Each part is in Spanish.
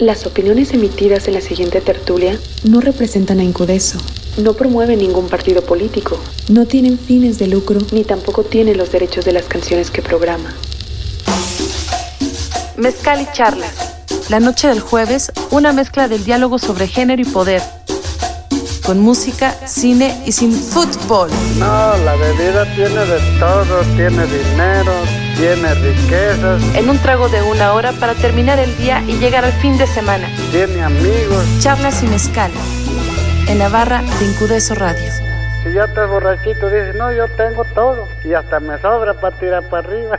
Las opiniones emitidas en la siguiente tertulia no representan a Incudeso, no promueven ningún partido político, no tienen fines de lucro, ni tampoco tienen los derechos de las canciones que programa. Mezcal y charlas. La noche del jueves, una mezcla del diálogo sobre género y poder. Con música, cine y sin fútbol. No, la bebida tiene de todo, tiene dinero, tiene riquezas, En un trago de una hora para terminar el día y llegar al fin de semana. tiene amigos. Charlas y mezcal. En la barra de Incudeso Radio. Si ya estás borrachito, dices, no, yo tengo todo. Y hasta me sobra para tirar para arriba.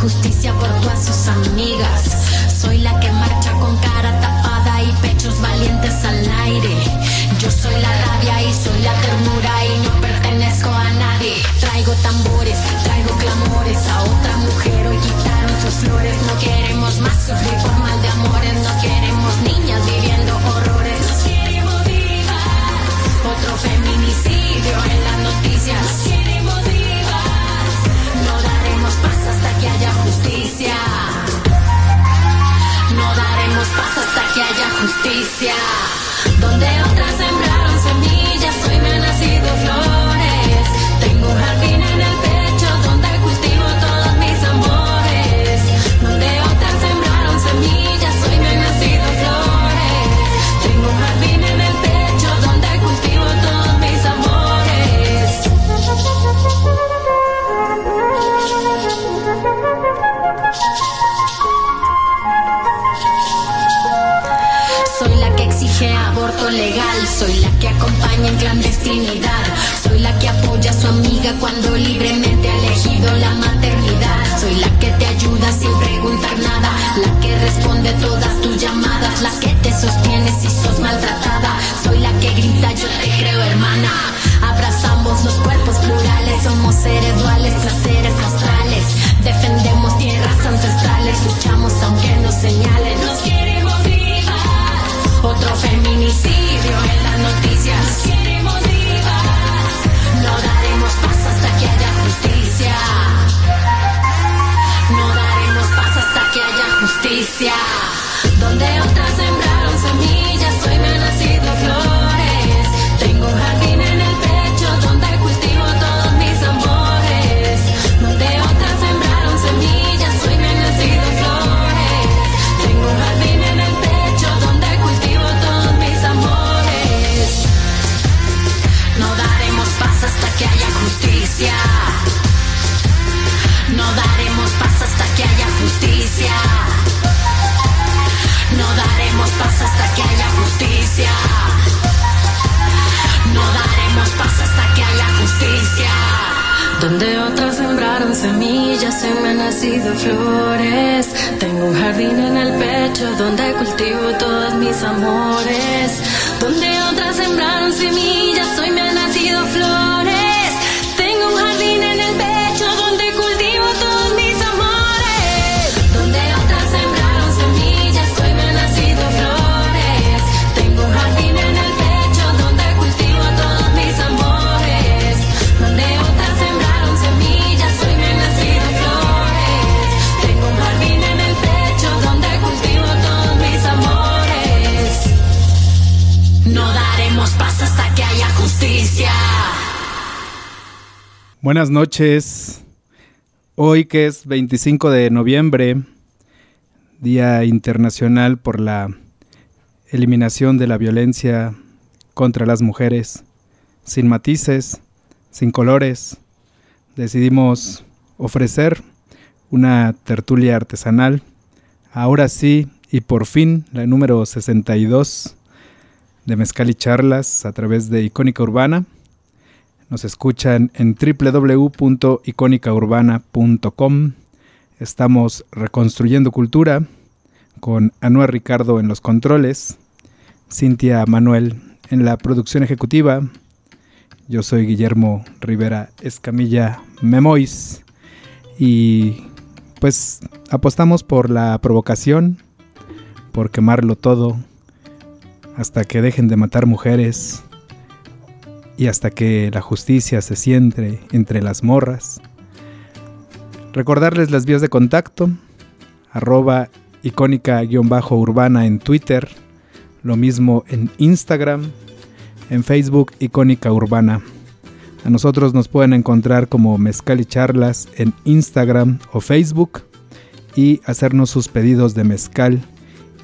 Justicia por todas sus amigas. Soy la que marcha con cara tapada y pechos valientes al aire. Yo soy la rabia y soy la ternura y no pertenezco a nadie. Traigo tambores, traigo clamores a otra mujer. Hoy quitaron sus flores. No queremos más sufrir por mal de amores. No queremos niñas viviendo horrores. Nos queremos vivas. Otro feminicidio en las noticias. Que haya justicia. Donde otras soy la que apoya a su amiga cuando libremente ha elegido la maternidad, soy la que te ayuda sin preguntar nada, la que responde todas tus llamadas, la que te sostiene si sos maltratada, Donde otras sembraron semillas, se me han nacido flores. Tengo un jardín en el pecho donde cultivo todos mis amores. Donde otras sembraron semillas, Buenas noches. Hoy que es 25 de noviembre, Día Internacional por la Eliminación de la Violencia contra las Mujeres, sin matices, sin colores, decidimos ofrecer una tertulia artesanal. Ahora sí, y por fin, la número 62 de Mezcal y Charlas a través de Icónica Urbana. Nos escuchan en www.icónicaurbana.com. Estamos reconstruyendo cultura con Anuar Ricardo en los controles, Cintia Manuel en la producción ejecutiva. Yo soy Guillermo Rivera Escamilla Memois y pues apostamos por la provocación, por quemarlo todo, hasta que dejen de matar mujeres y hasta que la justicia se siente entre las morras. Recordarles las vías de contacto, arroba icónica-urbana en Twitter, lo mismo en Instagram, en Facebook Icónica Urbana. A nosotros nos pueden encontrar como Mezcal y Charlas en Instagram o Facebook y hacernos sus pedidos de mezcal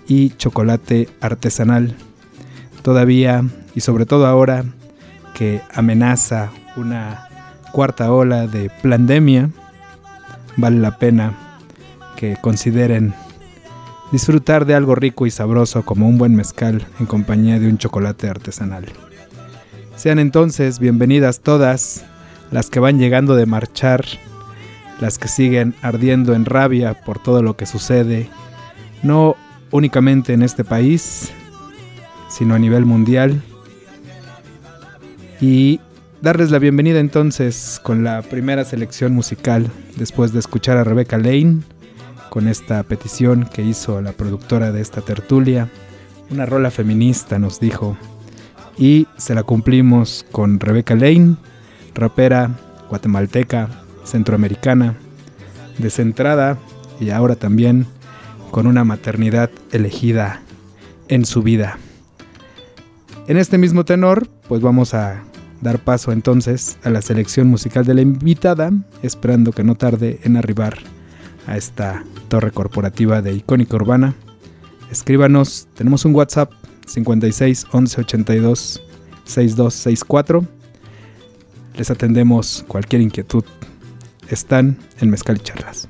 y chocolate artesanal. Todavía y sobre todo ahora que amenaza una cuarta ola de pandemia, vale la pena que consideren disfrutar de algo rico y sabroso como un buen mezcal en compañía de un chocolate artesanal. Sean entonces bienvenidas todas las que van llegando de marchar, las que siguen ardiendo en rabia por todo lo que sucede, no únicamente en este país, sino a nivel mundial. Y darles la bienvenida entonces con la primera selección musical después de escuchar a Rebecca Lane con esta petición que hizo la productora de esta tertulia. Una rola feminista nos dijo y se la cumplimos con Rebecca Lane, rapera guatemalteca, centroamericana, descentrada y ahora también con una maternidad elegida en su vida. En este mismo tenor, pues vamos a dar paso entonces a la selección musical de la invitada, esperando que no tarde en arribar a esta torre corporativa de Icónica Urbana. Escríbanos, tenemos un WhatsApp 56 11 82 6264. Les atendemos cualquier inquietud. Están en Mezcal y Charlas.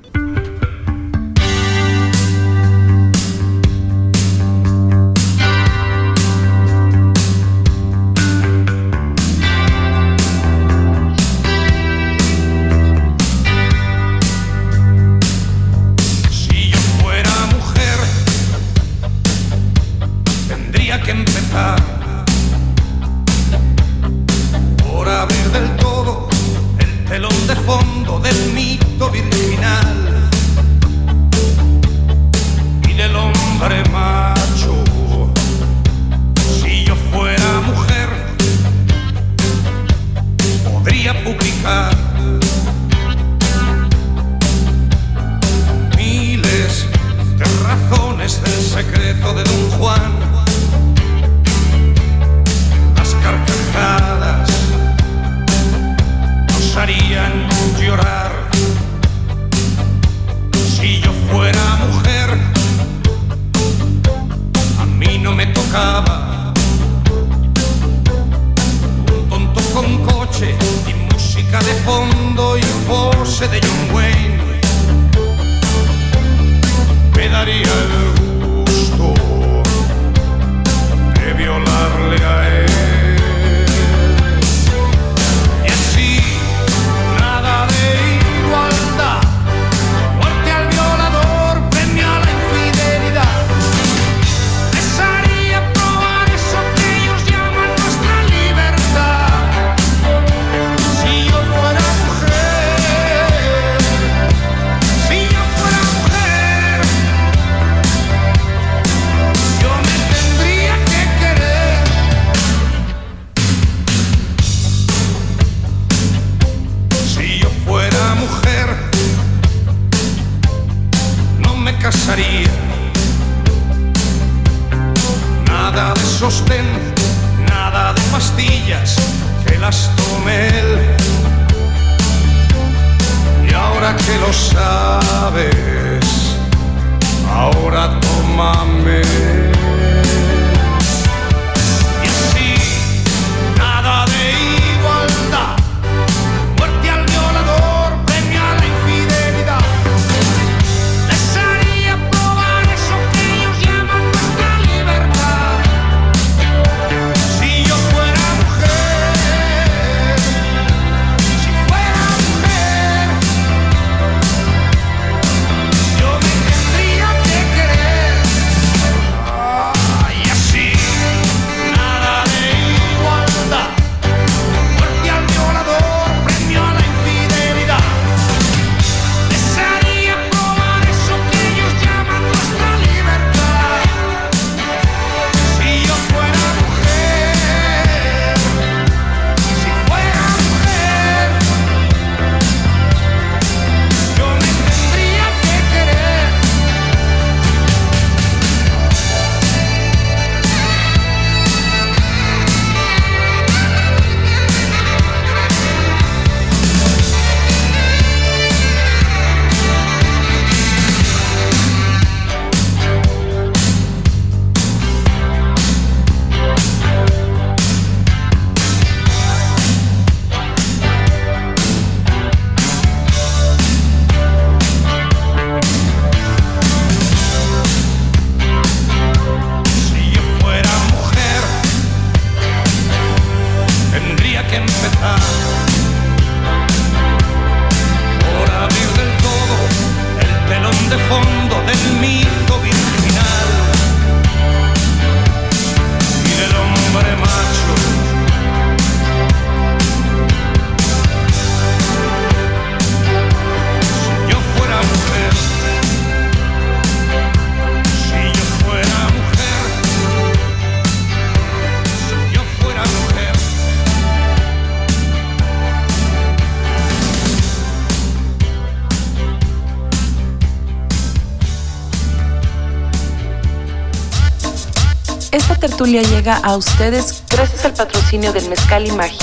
Tertulia llega a ustedes gracias al patrocinio del Mezcal y Magia.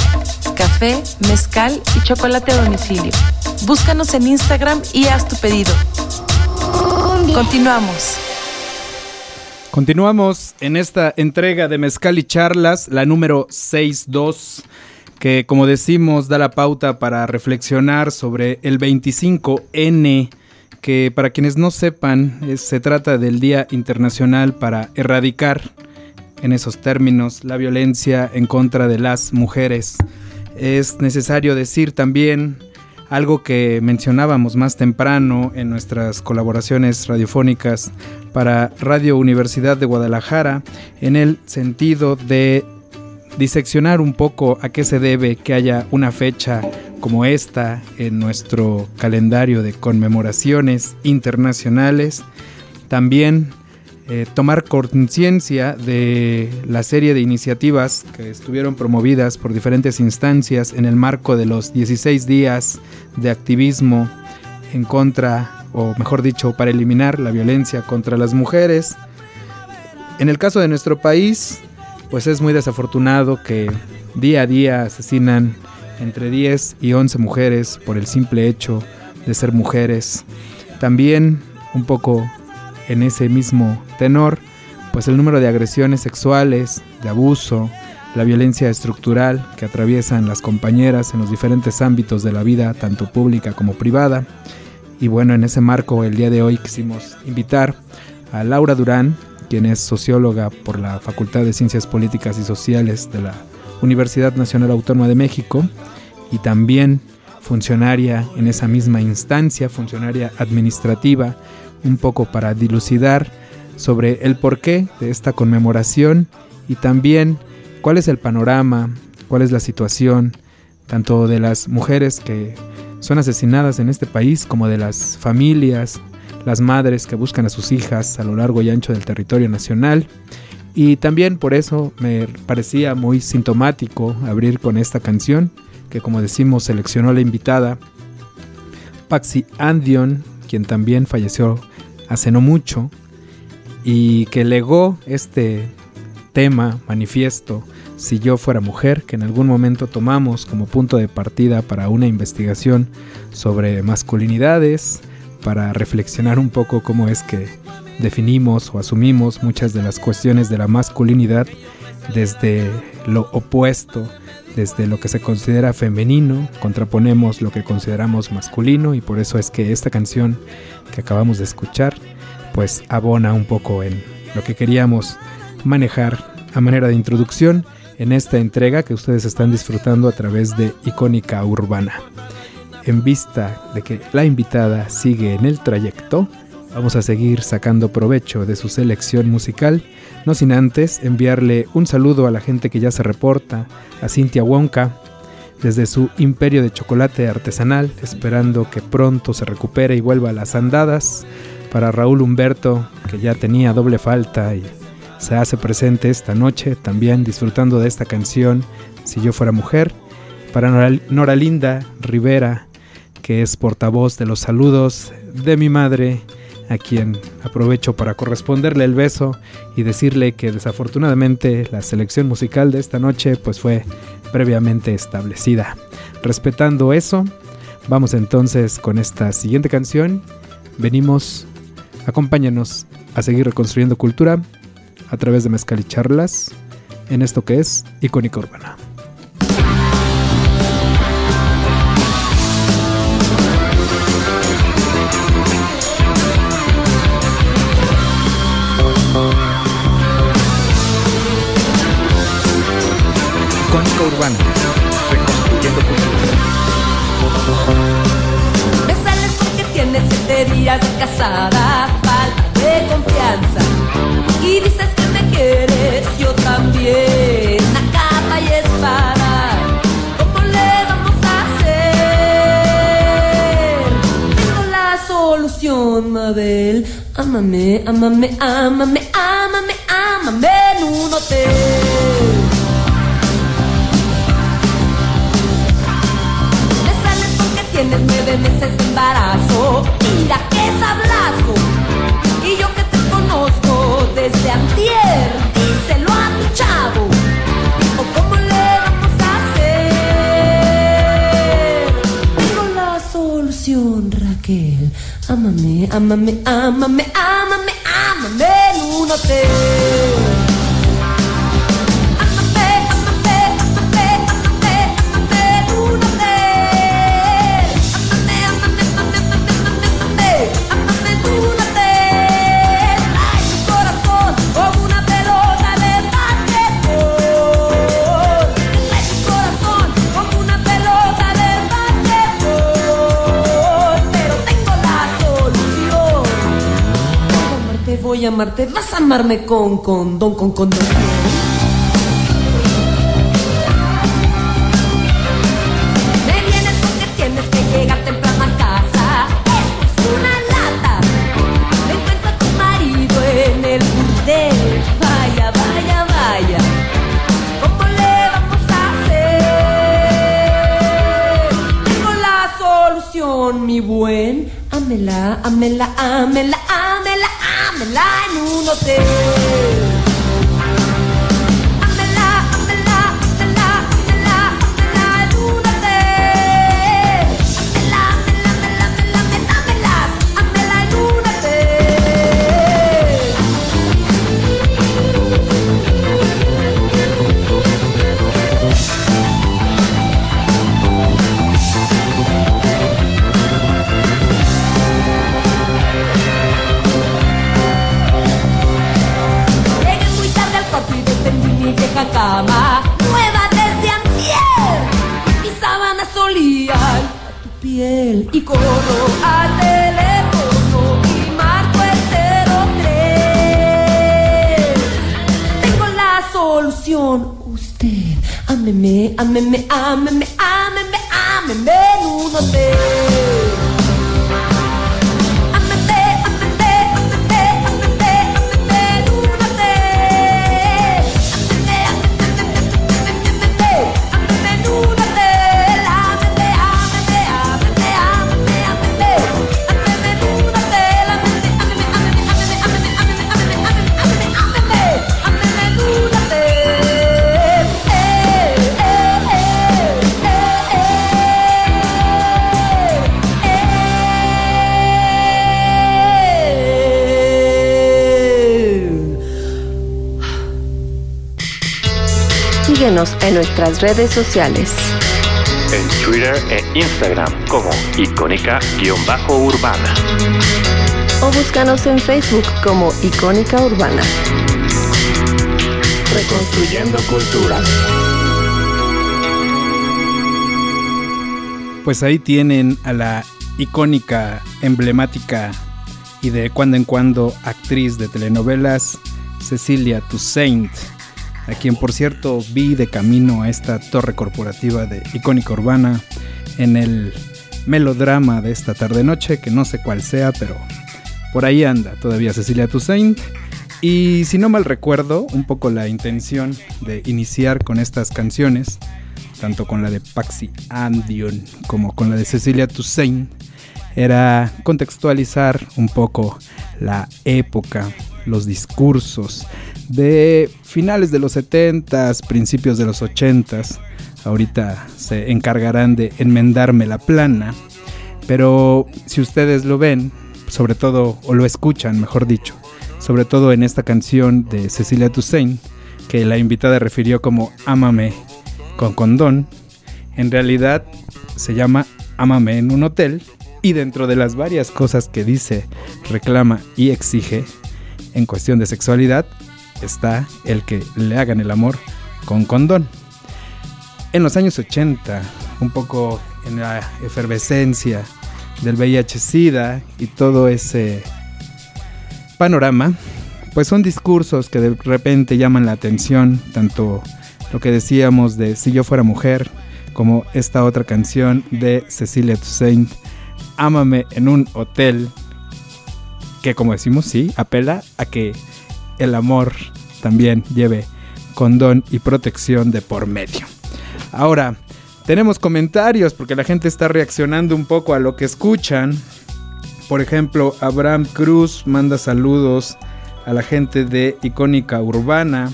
Café, mezcal y chocolate a domicilio. Búscanos en Instagram y haz tu pedido. Continuamos. Continuamos en esta entrega de Mezcal y Charlas, la número 62, que como decimos da la pauta para reflexionar sobre el 25N, que para quienes no sepan, se trata del Día Internacional para erradicar, en esos términos, la violencia en contra de las mujeres. Es necesario decir también algo que mencionábamos más temprano en nuestras colaboraciones radiofónicas para Radio Universidad de Guadalajara, en el sentido de diseccionar un poco a qué se debe que haya una fecha como esta en nuestro calendario de conmemoraciones internacionales. También eh, tomar conciencia de la serie de iniciativas que estuvieron promovidas por diferentes instancias en el marco de los 16 días de activismo en contra, o mejor dicho, para eliminar la violencia contra las mujeres. En el caso de nuestro país, pues es muy desafortunado que día a día asesinan entre 10 y 11 mujeres por el simple hecho de ser mujeres. También un poco en ese mismo tenor, pues el número de agresiones sexuales, de abuso, la violencia estructural que atraviesan las compañeras en los diferentes ámbitos de la vida, tanto pública como privada. Y bueno, en ese marco el día de hoy quisimos invitar a Laura Durán, quien es socióloga por la Facultad de Ciencias Políticas y Sociales de la Universidad Nacional Autónoma de México y también funcionaria en esa misma instancia, funcionaria administrativa un poco para dilucidar sobre el porqué de esta conmemoración y también cuál es el panorama, cuál es la situación tanto de las mujeres que son asesinadas en este país como de las familias, las madres que buscan a sus hijas a lo largo y ancho del territorio nacional. Y también por eso me parecía muy sintomático abrir con esta canción, que como decimos seleccionó la invitada Paxi Andion, quien también falleció hace no mucho y que legó este tema, manifiesto, si yo fuera mujer, que en algún momento tomamos como punto de partida para una investigación sobre masculinidades, para reflexionar un poco cómo es que definimos o asumimos muchas de las cuestiones de la masculinidad desde lo opuesto, desde lo que se considera femenino, contraponemos lo que consideramos masculino y por eso es que esta canción que acabamos de escuchar pues abona un poco en lo que queríamos manejar a manera de introducción en esta entrega que ustedes están disfrutando a través de Icónica Urbana. En vista de que la invitada sigue en el trayecto, vamos a seguir sacando provecho de su selección musical, no sin antes enviarle un saludo a la gente que ya se reporta, a Cintia Wonka, desde su imperio de chocolate artesanal, esperando que pronto se recupere y vuelva a las andadas, para Raúl Humberto, que ya tenía doble falta y se hace presente esta noche, también disfrutando de esta canción, Si yo fuera mujer, para Nora, Linda Rivera, que es portavoz de los saludos de mi madre, a quien aprovecho para corresponderle el beso y decirle que desafortunadamente la selección musical de esta noche pues fue previamente establecida. Respetando eso, vamos entonces con esta siguiente canción. Venimos Acompáñanos a seguir reconstruyendo cultura a través de mezcal y charlas en esto que es Icónica Urbana. Siete días de casada confianza y dices que me quieres, yo también, a capa y espada. ¿Cómo le vamos a hacer? Tengo la solución, Mabel. Ámame, ámame, ámame, ámame, ámame en un hotel. Me sales porque tienes nueve meses de embarazo mira qué sablazo. Y yo que te conozco desde antier, díselo a tu chavo. O cómo le vamos a hacer. Tengo la solución, Raquel. Ámame, ámame, ámame, ámame, ámame en un. Voy a amarte, vas a amarme con condón, con condón. Me vienes porque tienes que llegar temprano a casa. Esto es una lata. Me encuentro a tu marido en el burdel. Vaya, vaya, vaya. ¿Cómo le vamos a hacer? Tengo la solución, mi buen. Amela, amela, amela notei. Y corro al teléfono y marco el 03 Tengo la solución. Usted, ámeme, ámeme, ámeme, ámeme, nuestras redes sociales. En Twitter e Instagram como icónica-urbana. O búscanos en Facebook como Icónica Urbana. Reconstruyendo cultura. Pues ahí tienen a la icónica, emblemática y de cuando en cuando actriz de telenovelas, Cecilia Toussaint, a quien por cierto vi de camino a esta torre corporativa de icónica urbana en el melodrama de esta tarde-noche, que no sé cuál sea, pero por ahí anda todavía Cecilia Toussaint. Y si no mal recuerdo, un poco la intención de iniciar con estas canciones, tanto con la de Paxi Andion como con la de Cecilia Toussaint, era contextualizar un poco la época, los discursos de finales de los 70s, principios de los 80s. Ahorita se encargarán de enmendarme la plana, pero si ustedes lo ven, sobre todo, o lo escuchan, mejor dicho, sobre todo en esta canción de Cecilia Toussaint, que la invitada refirió como Ámame con condón, en realidad se llama Ámame en un hotel y dentro de las varias cosas que dice, reclama y exige en cuestión de sexualidad está el que le hagan el amor con condón. En los años 80, un poco en la efervescencia del VIH-Sida y todo ese panorama, pues son discursos que de repente llaman la atención, tanto lo que decíamos de Si yo fuera mujer, como esta otra canción de Cecilia Toussaint, Ámame en un hotel, que como decimos, sí, apela a que el amor también lleve condón y protección de por medio. Ahora, tenemos comentarios porque la gente está reaccionando un poco a lo que escuchan. Por ejemplo, Abraham Cruz manda saludos a la gente de Icónica Urbana.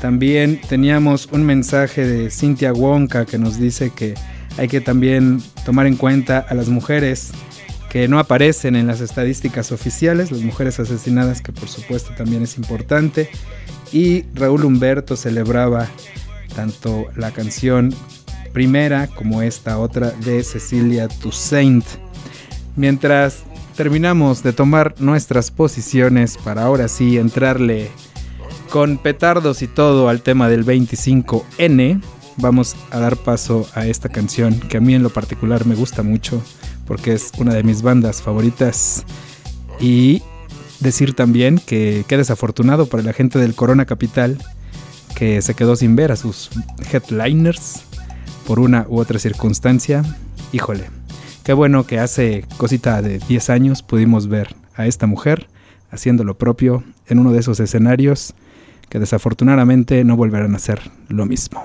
También teníamos un mensaje de Cintia Wonka que nos dice que hay que también tomar en cuenta a las mujeres que no aparecen en las estadísticas oficiales, las mujeres asesinadas, que por supuesto también es importante. Y Raúl Humberto celebraba tanto la canción primera como esta otra de Cecilia Toussaint. Mientras terminamos de tomar nuestras posiciones para ahora sí entrarle con petardos y todo al tema del 25N, vamos a dar paso a esta canción que a mí en lo particular me gusta mucho porque es una de mis bandas favoritas. Y decir también que qué desafortunado para la gente del Corona Capital que se quedó sin ver a sus headliners por una u otra circunstancia. Híjole, qué bueno que hace cosita de 10 años pudimos ver a esta mujer haciendo lo propio en uno de esos escenarios que desafortunadamente no volverán a ser lo mismo.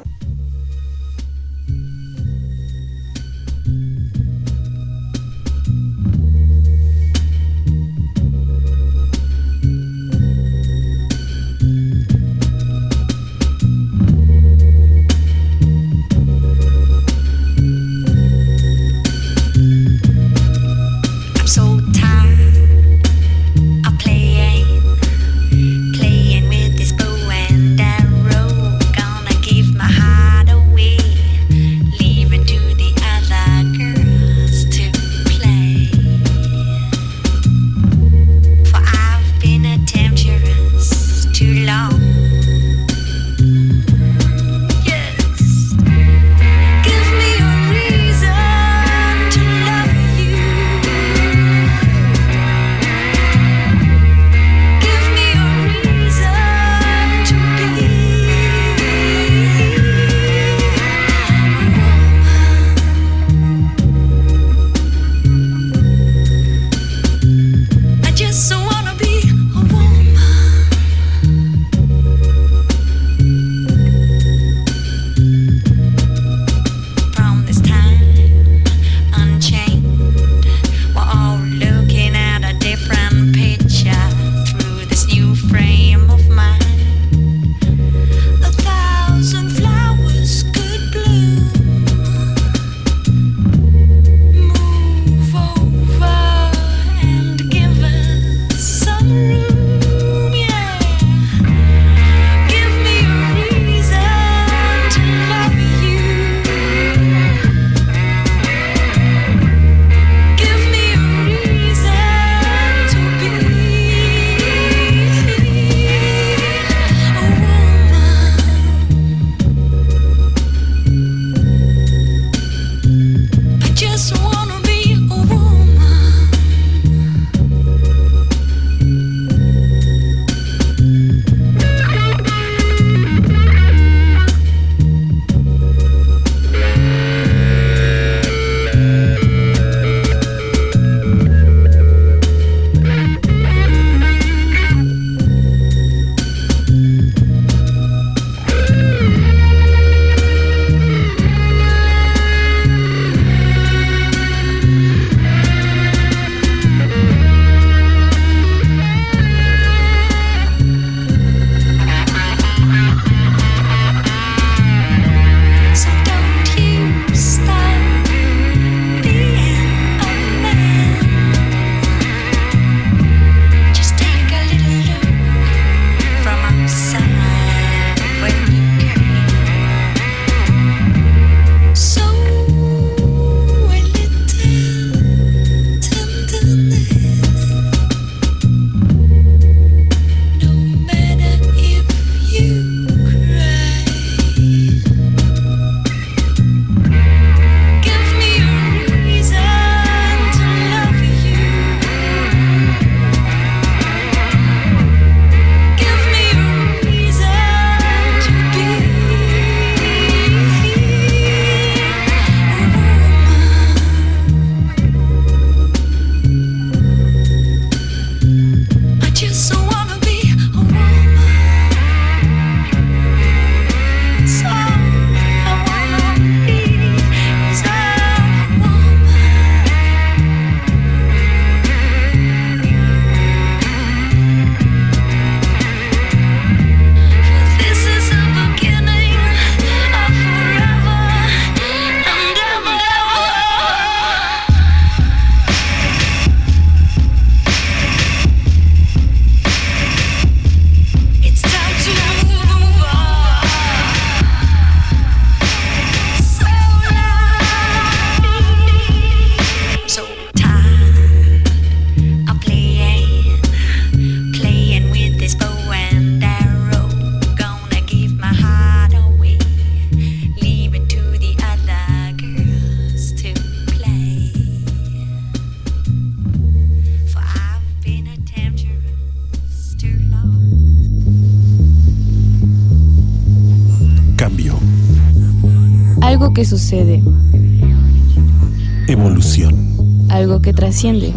Algo que trasciende.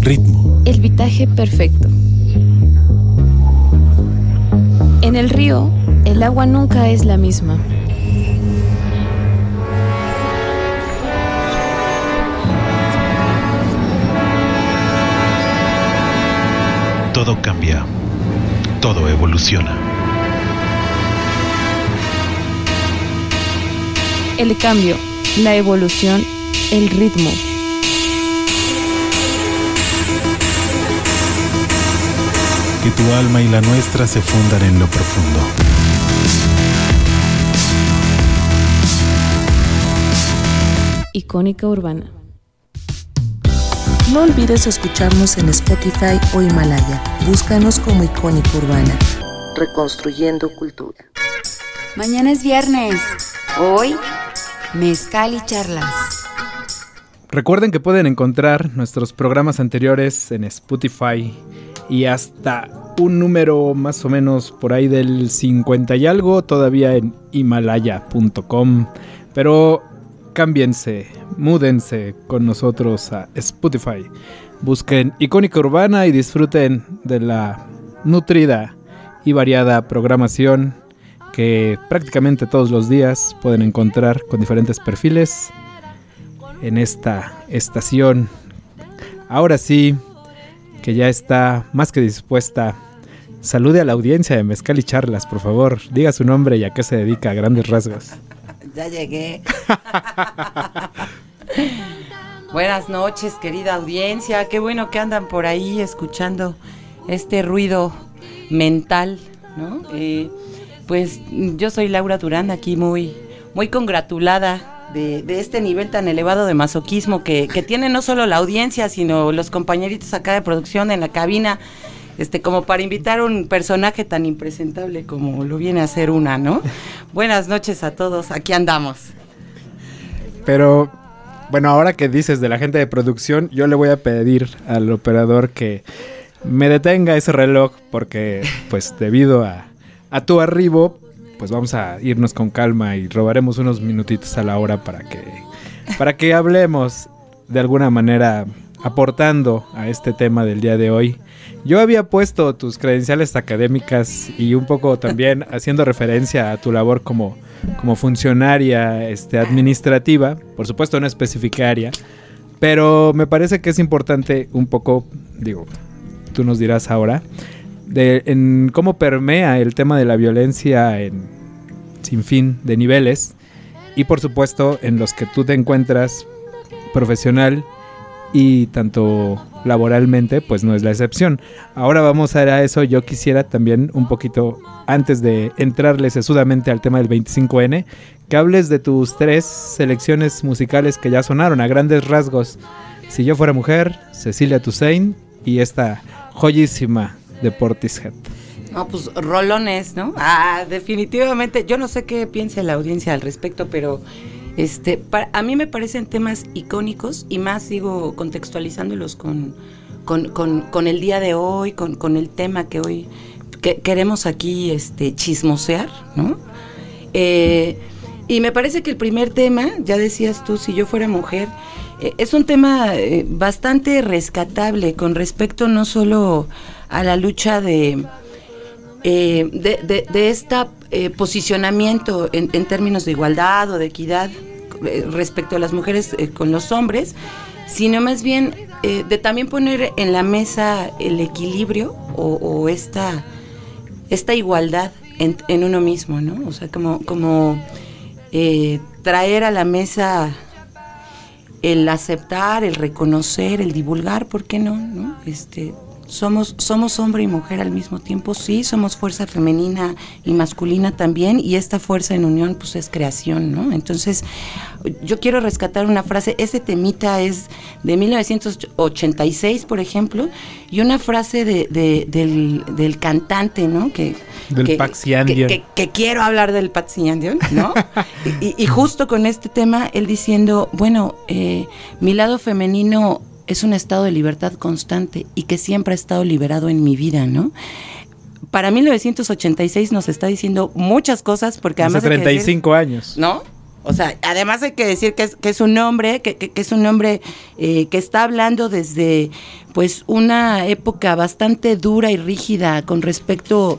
Ritmo. El vitaje perfecto. En el río, el agua nunca es la misma. Todo cambia. Todo evoluciona. El cambio, la evolución, el ritmo. Que tu alma y la nuestra se fundan en lo profundo. Icónica urbana. No olvides escucharnos en Spotify o Himalaya. Búscanos como Icónica Urbana. Reconstruyendo cultura. Mañana es viernes. Hoy, mezcal y charlas. Recuerden que pueden encontrar nuestros programas anteriores en Spotify y hasta un número más o menos por ahí del 50 y algo todavía en himalaya.com. Pero cámbiense, múdense con nosotros a Spotify. Busquen Icónica Urbana y disfruten de la nutrida y variada programación que prácticamente todos los días pueden encontrar con diferentes perfiles en esta estación. Ahora sí, que ya está más que dispuesta. Salude a la audiencia de Mezcal y Charlas, por favor. Diga su nombre y a qué se dedica a grandes rasgos. Ya llegué. Buenas noches, querida audiencia. Qué bueno que andan por ahí escuchando este ruido mental, ¿no? Eh, pues yo soy Laura Durán, aquí muy, muy congratulada de, de este nivel tan elevado de masoquismo que, que tiene no solo la audiencia, sino los compañeritos acá de producción en la cabina este, como para invitar a un personaje tan impresentable como lo viene a ser una, ¿no? Buenas noches a todos, aquí andamos. Pero, bueno, ahora que dices de la gente de producción, yo le voy a pedir al operador que me detenga ese reloj porque, pues, debido a, a tu arribo, pues vamos a irnos con calma y robaremos unos minutitos a la hora para que, para que hablemos de alguna manera aportando a este tema del día de hoy. Yo había puesto tus credenciales académicas y un poco también haciendo referencia a tu labor como, como funcionaria este, administrativa, por supuesto no especificaria, pero me parece que es importante un poco, digo, tú nos dirás ahora, de en cómo permea el tema de la violencia en sin fin de niveles y por supuesto en los que tú te encuentras profesional y tanto laboralmente pues no es la excepción. Ahora vamos a ver a eso, yo quisiera también un poquito antes de entrarle sesudamente al tema del 25N, que hables de tus tres selecciones musicales que ya sonaron a grandes rasgos. Si yo fuera mujer, Cecilia Toussaint y esta joyísima de Portishead. No, pues rolones, ¿no? Ah, definitivamente. Yo no sé qué piensa la audiencia al respecto, pero este, a mí me parecen temas icónicos y más sigo contextualizándolos con, con, con, con el día de hoy, con, con el tema que hoy que queremos aquí este, chismosear, ¿no? Eh, y me parece que el primer tema, ya decías tú, si yo fuera mujer, eh, es un tema eh, bastante rescatable con respecto no solo la lucha de, eh, de, de, este posicionamiento en, en, términos de igualdad o de equidad eh, respecto a las mujeres con los hombres, sino más bien de también poner en la mesa el equilibrio o, o esta, esta igualdad en, en, uno mismo, ¿no? O sea, como, como traer a la mesa el aceptar, el reconocer, el divulgar, ¿por qué no? ¿no? Este, somos, somos hombre y mujer al mismo tiempo, sí, somos fuerza femenina y masculina también, y esta fuerza en unión pues es creación, ¿no? Entonces, yo quiero rescatar una frase, ese temita es de 1986, por ejemplo, y una frase de, de, del, del, cantante, ¿no? Que, del que. Que, que, quiero hablar del Paxiandion, ¿no? y, y, justo con este tema, él diciendo, bueno, eh, mi lado femenino es un estado de libertad constante y que siempre ha estado liberado en mi vida, ¿no? para 1986 nos está diciendo muchas cosas porque Hace además... hay que decir- 35 años. ¿no? O sea, además hay que decir que es, que es un hombre, que, que- que es un hombre eh, que está hablando desde pues una época bastante dura y rígida con respecto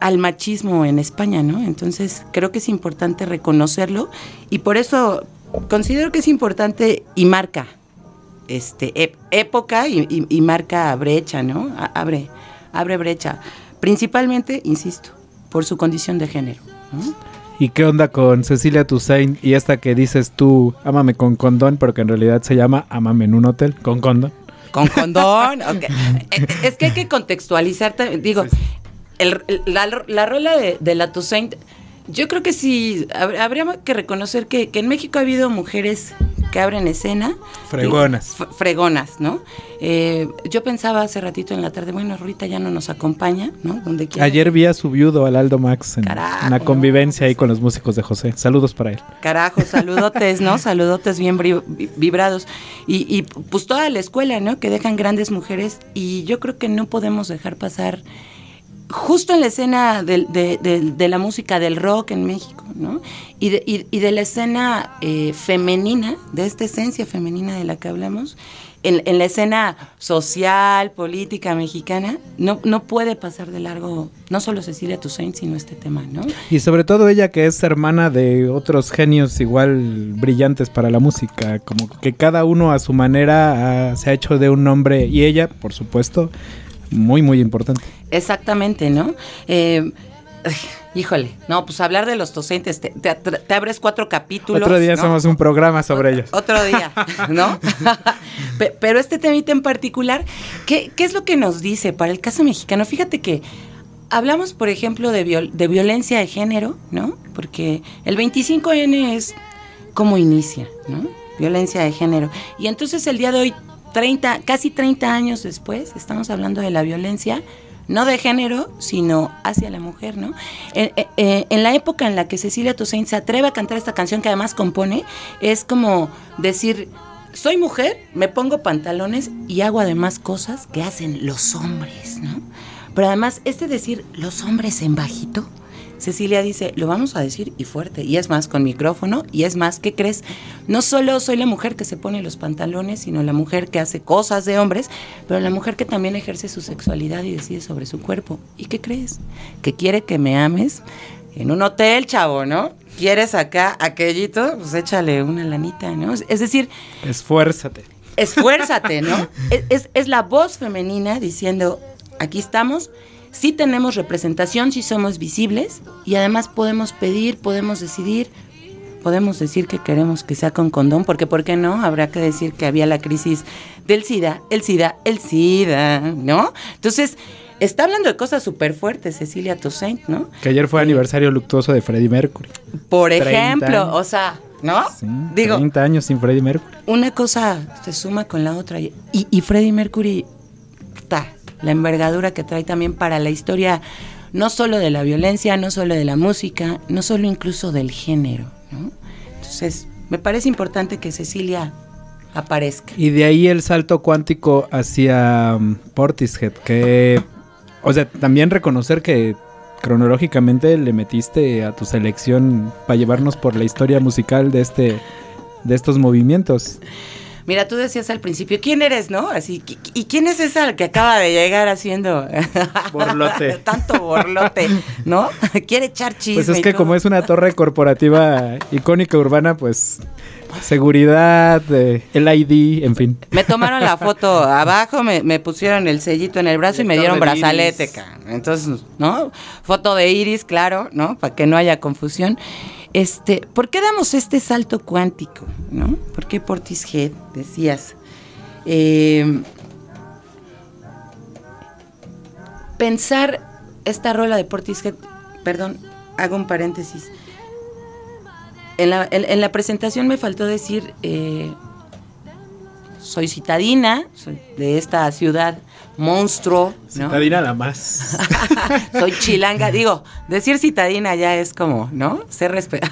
al machismo en España, ¿no? Entonces creo que es importante reconocerlo y por eso considero que es importante y marca este época y, y- y marca brecha, ¿no? A- Abre, abre brecha. Principalmente, insisto, por su condición de género. ¿no? ¿Y qué onda con Cecilia Toussaint y esta que dices tú, ámame con condón, pero que en realidad se llama ámame en un hotel con condón? Con condón. ok. Eh, Es que hay que contextualizar también. Digo, el- la, la rola de, de la Toussaint, yo creo que sí, hab- habría que reconocer que, que en México ha habido mujeres que abren escena. Fregonas. Fregonas, ¿no? Eh, yo pensaba hace ratito en la tarde, bueno, Rita ya no nos acompaña, ¿no? Donde quiera. Ayer vi a su viudo, al Aldo Max, en Carajo, una convivencia ahí con los músicos de José. Saludos para él. Carajo, saludotes, ¿no? Saludotes bien vibrados. Y, y pues toda la escuela, ¿no? Que dejan grandes mujeres y yo creo que no podemos dejar pasar justo en la escena del- de, de- de la música del rock en México, ¿no? Y de, y- y de la escena eh, femenina, de esta esencia femenina de la que hablamos, en, en la escena social, política mexicana, no, no puede pasar de largo, no solo Cecilia Toussaint, sino este tema, ¿no? Y sobre todo ella que es hermana de otros genios igual brillantes para la música, como que cada uno a su manera ah, se ha hecho de un nombre y ella, por supuesto, muy muy importante. Exactamente, ¿no? Eh, híjole, no, pues hablar de los docentes, te, te- te abres cuatro capítulos. Otro día ¿no? hacemos un programa sobre ellos. Otro día, ¿no? Pe- Pero este temita en particular, ¿qué, qué es lo que nos dice para el caso mexicano? Fíjate que hablamos, por ejemplo, de, viol- de violencia de género, ¿no? Porque el 25N es cómo inicia, ¿no? Violencia de género. Y entonces el día de hoy, 30, casi 30 años después, estamos hablando de la violencia no de género, sino hacia la mujer, ¿no? En, eh, en la época en la que Cecilia Toussaint se atreve a cantar esta canción que además compone, es como decir, soy mujer, me pongo pantalones y hago además cosas que hacen los hombres, ¿no? Pero además, este decir los hombres en bajito, Cecilia dice, lo vamos a decir y fuerte, y es más con micrófono, y es más, ¿qué crees? No solo soy la mujer que se pone los pantalones, sino la mujer que hace cosas de hombres, pero la mujer que también ejerce su sexualidad y decide sobre su cuerpo. ¿Y qué crees? Que quiere que me ames en un hotel, chavo, ¿no? ¿Quieres acá aquellito? Pues échale una lanita, ¿no? Es decir, Esfuérzate. esfuérzate, ¿no? Es, es- es la voz femenina diciendo, aquí estamos, sí tenemos representación, sí somos visibles y además podemos pedir, podemos decidir, podemos decir que queremos que sea con condón, porque ¿por qué no? Habrá que decir que había la crisis del SIDA, el SIDA, el SIDA, ¿no? Entonces, está hablando de cosas súper fuertes Cecilia Toussaint, ¿no? Que ayer fue aniversario luctuoso de Freddie Mercury. Por 30 ejemplo, años. o sea, ¿no? Sí, Digo, 30 años sin Freddie Mercury. una cosa se suma con la otra. Y, y Freddie Mercury, ta, la envergadura que trae también para la historia, no solo de la violencia, no solo de la música, no solo incluso del género. Entonces, me parece importante que Cecilia aparezca. Y de ahí el salto cuántico hacia um, Portishead, que, o sea, también reconocer que cronológicamente le metiste a tu selección para llevarnos por la historia musical de este, de estos movimientos. Mira, tú decías al principio, ¿quién eres, no? Así, ¿qui- ¿y quién es esa que acaba de llegar haciendo Borlote. tanto borlote, ¿no? Quiere echar chisme. Pues es que todo. como es una torre corporativa icónica urbana, pues seguridad, eh, el ID, en fin. Me tomaron la foto abajo, me, me pusieron el sellito en el brazo y me dieron brazalete. Entonces, ¿no? Foto de iris, claro, ¿no? Para que no haya confusión. Este, ¿por qué damos este salto cuántico, no? ¿Por qué Portishead? Decías. Eh, pensar esta rola de Portishead, perdón, hago un paréntesis. En la, en- la presentación me faltó decir, eh, soy citadina, soy de esta ciudad monstruo, ¿no? Citadina la más. soy chilanga, digo, decir citadina ya es como, ¿no? Ser respetar,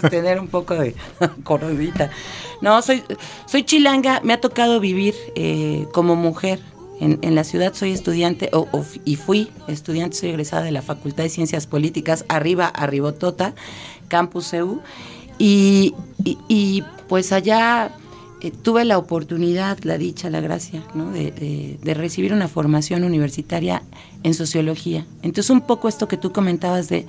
tener un poco de corodita. No, soy, soy chilanga, me ha tocado vivir eh, como mujer en, la ciudad soy estudiante, o, y fui estudiante, soy egresada de la Facultad de Ciencias Políticas, arriba, arribotota, Campus EU, y, y pues allá eh, tuve la oportunidad, la dicha, la gracia, ¿no? de, recibir una formación universitaria en sociología. Entonces, un poco esto que tú comentabas de,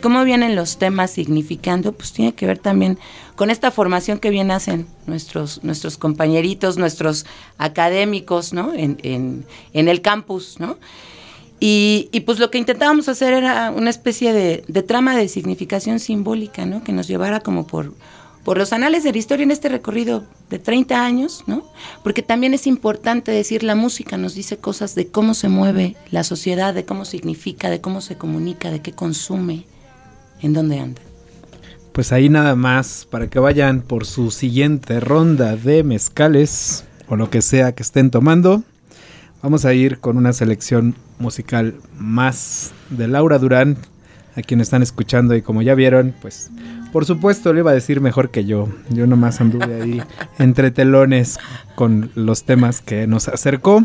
cómo vienen los temas significando, pues tiene que ver también con esta formación que bien hacen nuestros, compañeritos, nuestros académicos, ¿no? En, el campus, ¿no? Y, y, pues lo que intentábamos hacer era una especie de, de trama de significación simbólica, ¿no? Que nos llevara como por por los anales de la historia en este recorrido de 30 años, ¿no? Porque también es importante decir, la música nos dice cosas de cómo se mueve la sociedad, de cómo significa, de cómo se comunica, de qué consume, en dónde anda. Pues ahí nada más, para que vayan por su siguiente ronda de mezcales o lo que sea que estén tomando. Vamos a ir con una selección musical más de Laura Durán, a quien están escuchando y como ya vieron, pues por supuesto, le iba a decir mejor que yo. Yo nomás anduve ahí entre telones con los temas que nos acercó.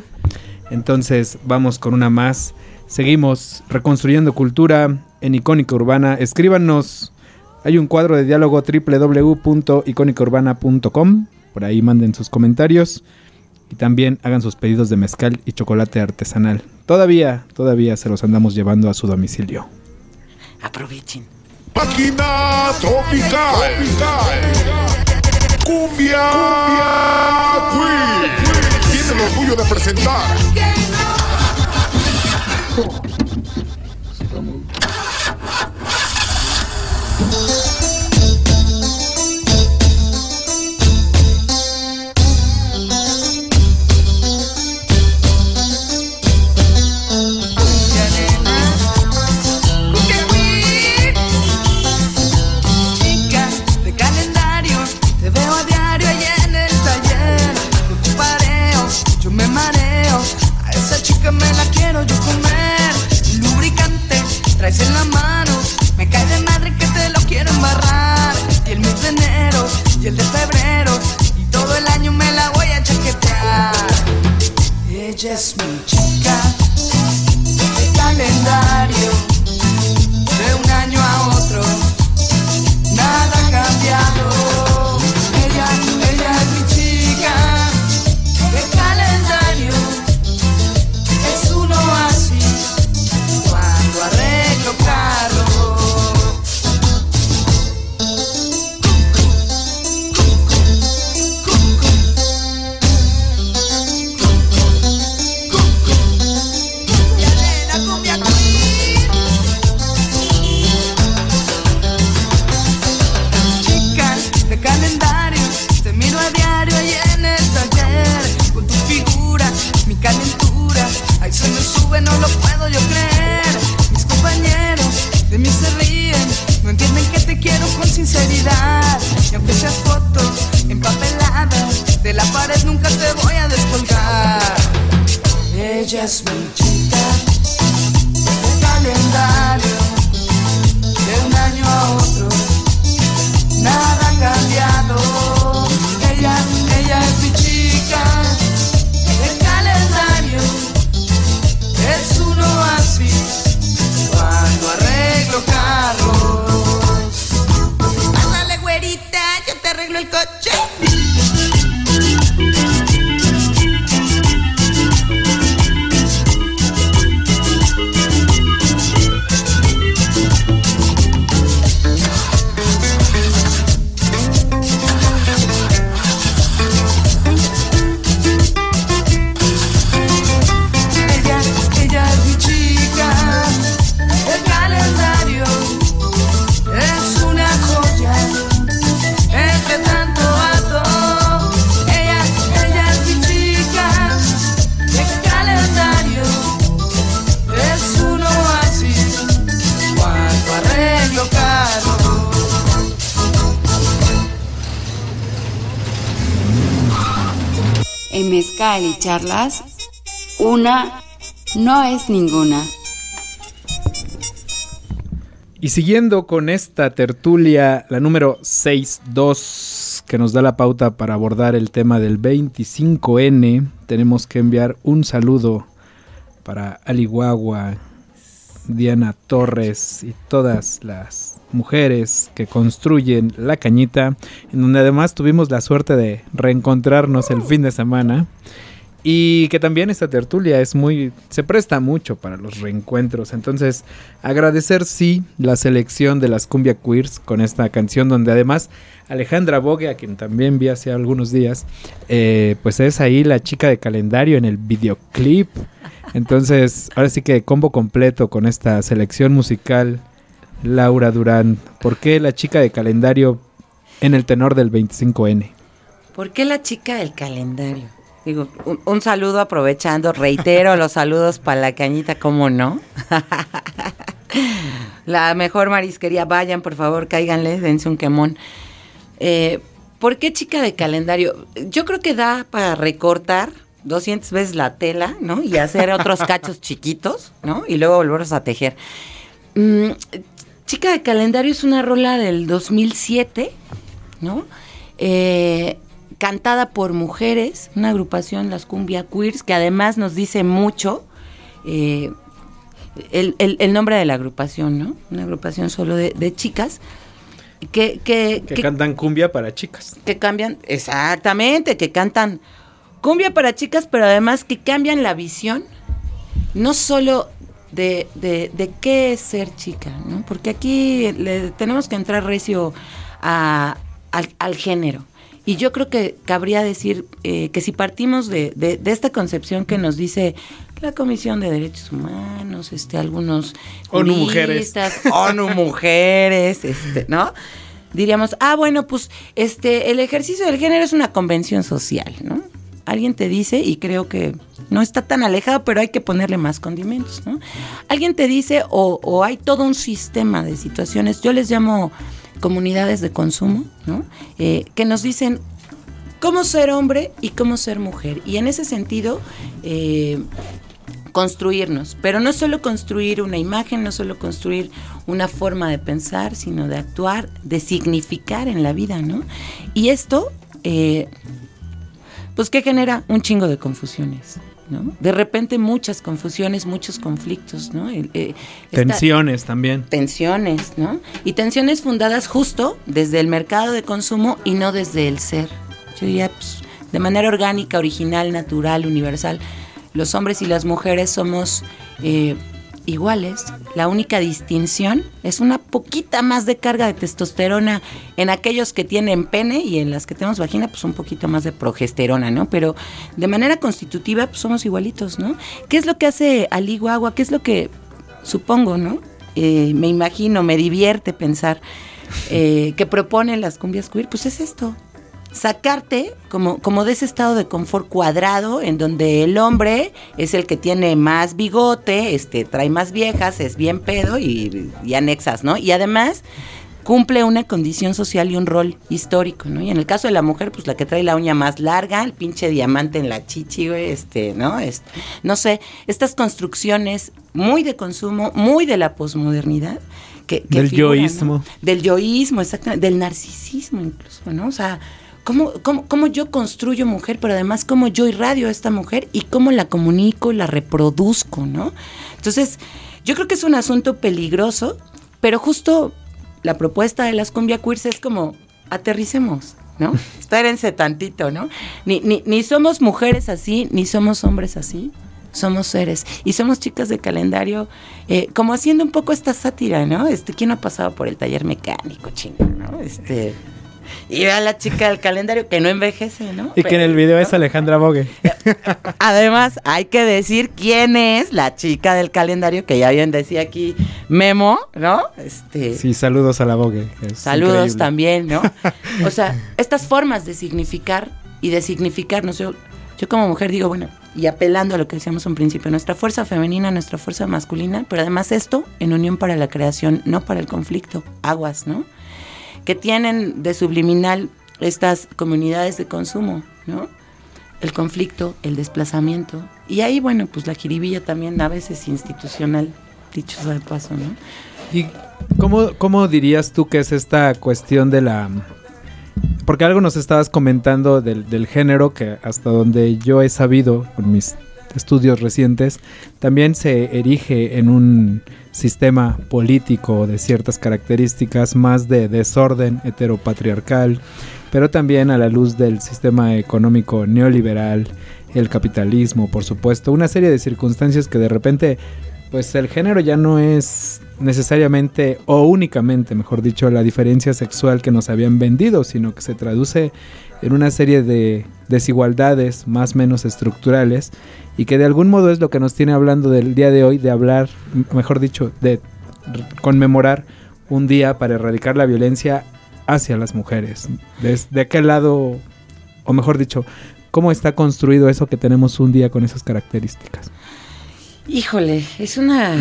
Entonces, vamos con una más. Seguimos reconstruyendo cultura en Icónica Urbana. Escríbanos. Hay un cuadro de diálogo www.icónicaurbana.com. Por ahí manden sus comentarios. Y también hagan sus pedidos de mezcal y chocolate artesanal. Todavía, todavía se los andamos llevando a su domicilio. Aprovechen. Máquina tropical. Cumbia, Cumbia Queen. Tiene el orgullo de presentar. En la mano. Me cae de madre que te lo quiero embarrar. Y el mes de enero y el de febrero. Y todo el año me la voy a chaquetear. Ella es mi chica de calendario. Siguiendo con esta tertulia, la número 62, que nos da la pauta para abordar el tema del 25N, tenemos que enviar un saludo para Alihuahua, Diana Torres y todas las mujeres que construyen la cañita, en donde además tuvimos la suerte de reencontrarnos el fin de semana. Y que también esta tertulia es muy. se presta mucho para los reencuentros. Entonces, agradecer sí la selección de las cumbia queers con esta canción, donde además Alejandra Bogue, a quien también vi hace algunos días, eh, pues es ahí la chica de calendario en el videoclip. Entonces, ahora sí que combo completo con esta selección musical. Laura Durán, ¿por qué la chica de calendario en el tenor del 25N? ¿Por qué la chica del calendario? Digo, un, saludo aprovechando, reitero los saludos para la cañita, ¿cómo no? la mejor marisquería, vayan por favor, cáiganle, dense un quemón. Eh, ¿Por qué chica de calendario? Yo creo que da para recortar 200 veces la tela, ¿no? Y hacer otros cachos chiquitos, ¿no? Y luego volverlos a tejer. Mm, chica de calendario es una rola del 2007, ¿no? Eh, cantada por mujeres, una agrupación, las Cumbia Queers, que además nos dice mucho eh, el, el- el nombre de la agrupación, ¿no? Una agrupación solo de, de chicas que, que, Que que- cantan cumbia para chicas. que cambian, exactamente, que cantan cumbia para chicas, pero además que cambian la visión, no solo de, de, de qué es ser chica, ¿no? Porque aquí le tenemos que entrar recio a- al, al género. Y yo creo que cabría decir eh, que si partimos de, de- de esta concepción que nos dice la Comisión de Derechos Humanos, este, algunos ONU Mujeres. ONU Mujeres, este, ¿no? Diríamos, ah, bueno, pues este, el ejercicio del género es una convención social, ¿no? Alguien te dice, y creo que no está tan alejado, pero hay que ponerle más condimentos, ¿no? Alguien te dice, o, o hay todo un sistema de situaciones, yo les llamo comunidades de consumo, ¿no? Eh, que nos dicen cómo ser hombre y cómo ser mujer. Y en ese sentido, eh, construirnos, pero no solo construir una imagen, no solo construir una forma de pensar, sino de actuar, de significar en la vida, ¿no? Y esto, eh, pues, ¿qué genera? Un chingo de confusiones, ¿no? De repente muchas confusiones, muchos conflictos, ¿no? Eh, esta- Tensiones también. tensiones, ¿no? Y tensiones fundadas justo desde el mercado de consumo y no desde el ser. Yo diría, pues, de manera orgánica, original, natural, universal. Los hombres y las mujeres somos eh, iguales. La única distinción es una poquita más de carga de testosterona en aquellos que tienen pene y en las que tenemos vagina, pues un poquito más de progesterona, ¿no? Pero de manera constitutiva, pues somos igualitos, ¿no? ¿Qué es lo que hace Ali Guagua? ¿Qué es lo que supongo, ¿no? Eh, me imagino, me divierte pensar eh, que proponen las cumbias queer, pues es esto. Sacarte como, como de ese estado de confort cuadrado en donde el hombre es el que tiene más bigote, este, trae más viejas, es bien pedo y, y anexas, ¿no? Y además cumple una condición social y un rol histórico, ¿no? Y en el caso de la mujer, pues la que trae la uña más larga, el pinche diamante en la chichi, güey, este, ¿no? Este, no sé, estas construcciones muy de consumo, muy de la posmodernidad. Que, que Del yoísmo. Del yoísmo, exactamente, del narcisismo incluso, ¿no? O sea, ¿cómo, cómo, cómo yo construyo mujer, pero además cómo yo irradio a esta mujer y cómo la comunico y la reproduzco, ¿no? Entonces, yo creo que es un asunto peligroso, pero justo la propuesta de las cumbia queers es como, aterricemos, ¿no? Espérense tantito, ¿no? Ni, ni, ni somos mujeres así, ni somos hombres así. Somos seres y somos chicas de calendario, eh, como haciendo un poco esta sátira, ¿no? Este, ¿quién no ha pasado por el taller mecánico, chinga, ¿no? Este, y ve a la chica del calendario que no envejece, ¿no? Y que en el video es Alejandra Bogue. Además, hay que decir quién es la chica del calendario, que ya bien decía aquí Memo, ¿no? Este, Sí, saludos a la Bogue. es Saludos increíble. también, ¿no? O sea, estas formas de significar y de significarnos. Yo, yo como mujer digo, bueno, y apelando a lo que decíamos un principio, nuestra fuerza femenina, nuestra fuerza masculina, pero además esto en unión para la creación, no para el conflicto. Aguas, ¿no? Que tienen de subliminal estas comunidades de consumo, ¿no? El conflicto, el desplazamiento. Y ahí, bueno, pues la jiribilla también a veces institucional, dicho de paso, ¿no? ¿Y cómo, cómo dirías tú que es esta cuestión de la porque algo nos estabas comentando del, del género que hasta donde yo he sabido con mis estudios recientes, también se erige en un sistema político de ciertas características más de desorden heteropatriarcal, pero también a la luz del sistema económico neoliberal, el capitalismo, por supuesto, una serie de circunstancias que de repente pues el género ya no es necesariamente o únicamente, mejor dicho, la diferencia sexual que nos habían vendido, sino que se traduce en una serie de desigualdades más o menos estructurales y que de algún modo es lo que nos tiene hablando del día de hoy, de hablar, mejor dicho, de conmemorar un día para erradicar la violencia hacia las mujeres. ¿De qué lado, o mejor dicho, cómo está construido eso que tenemos un día con esas características? Híjole, es una,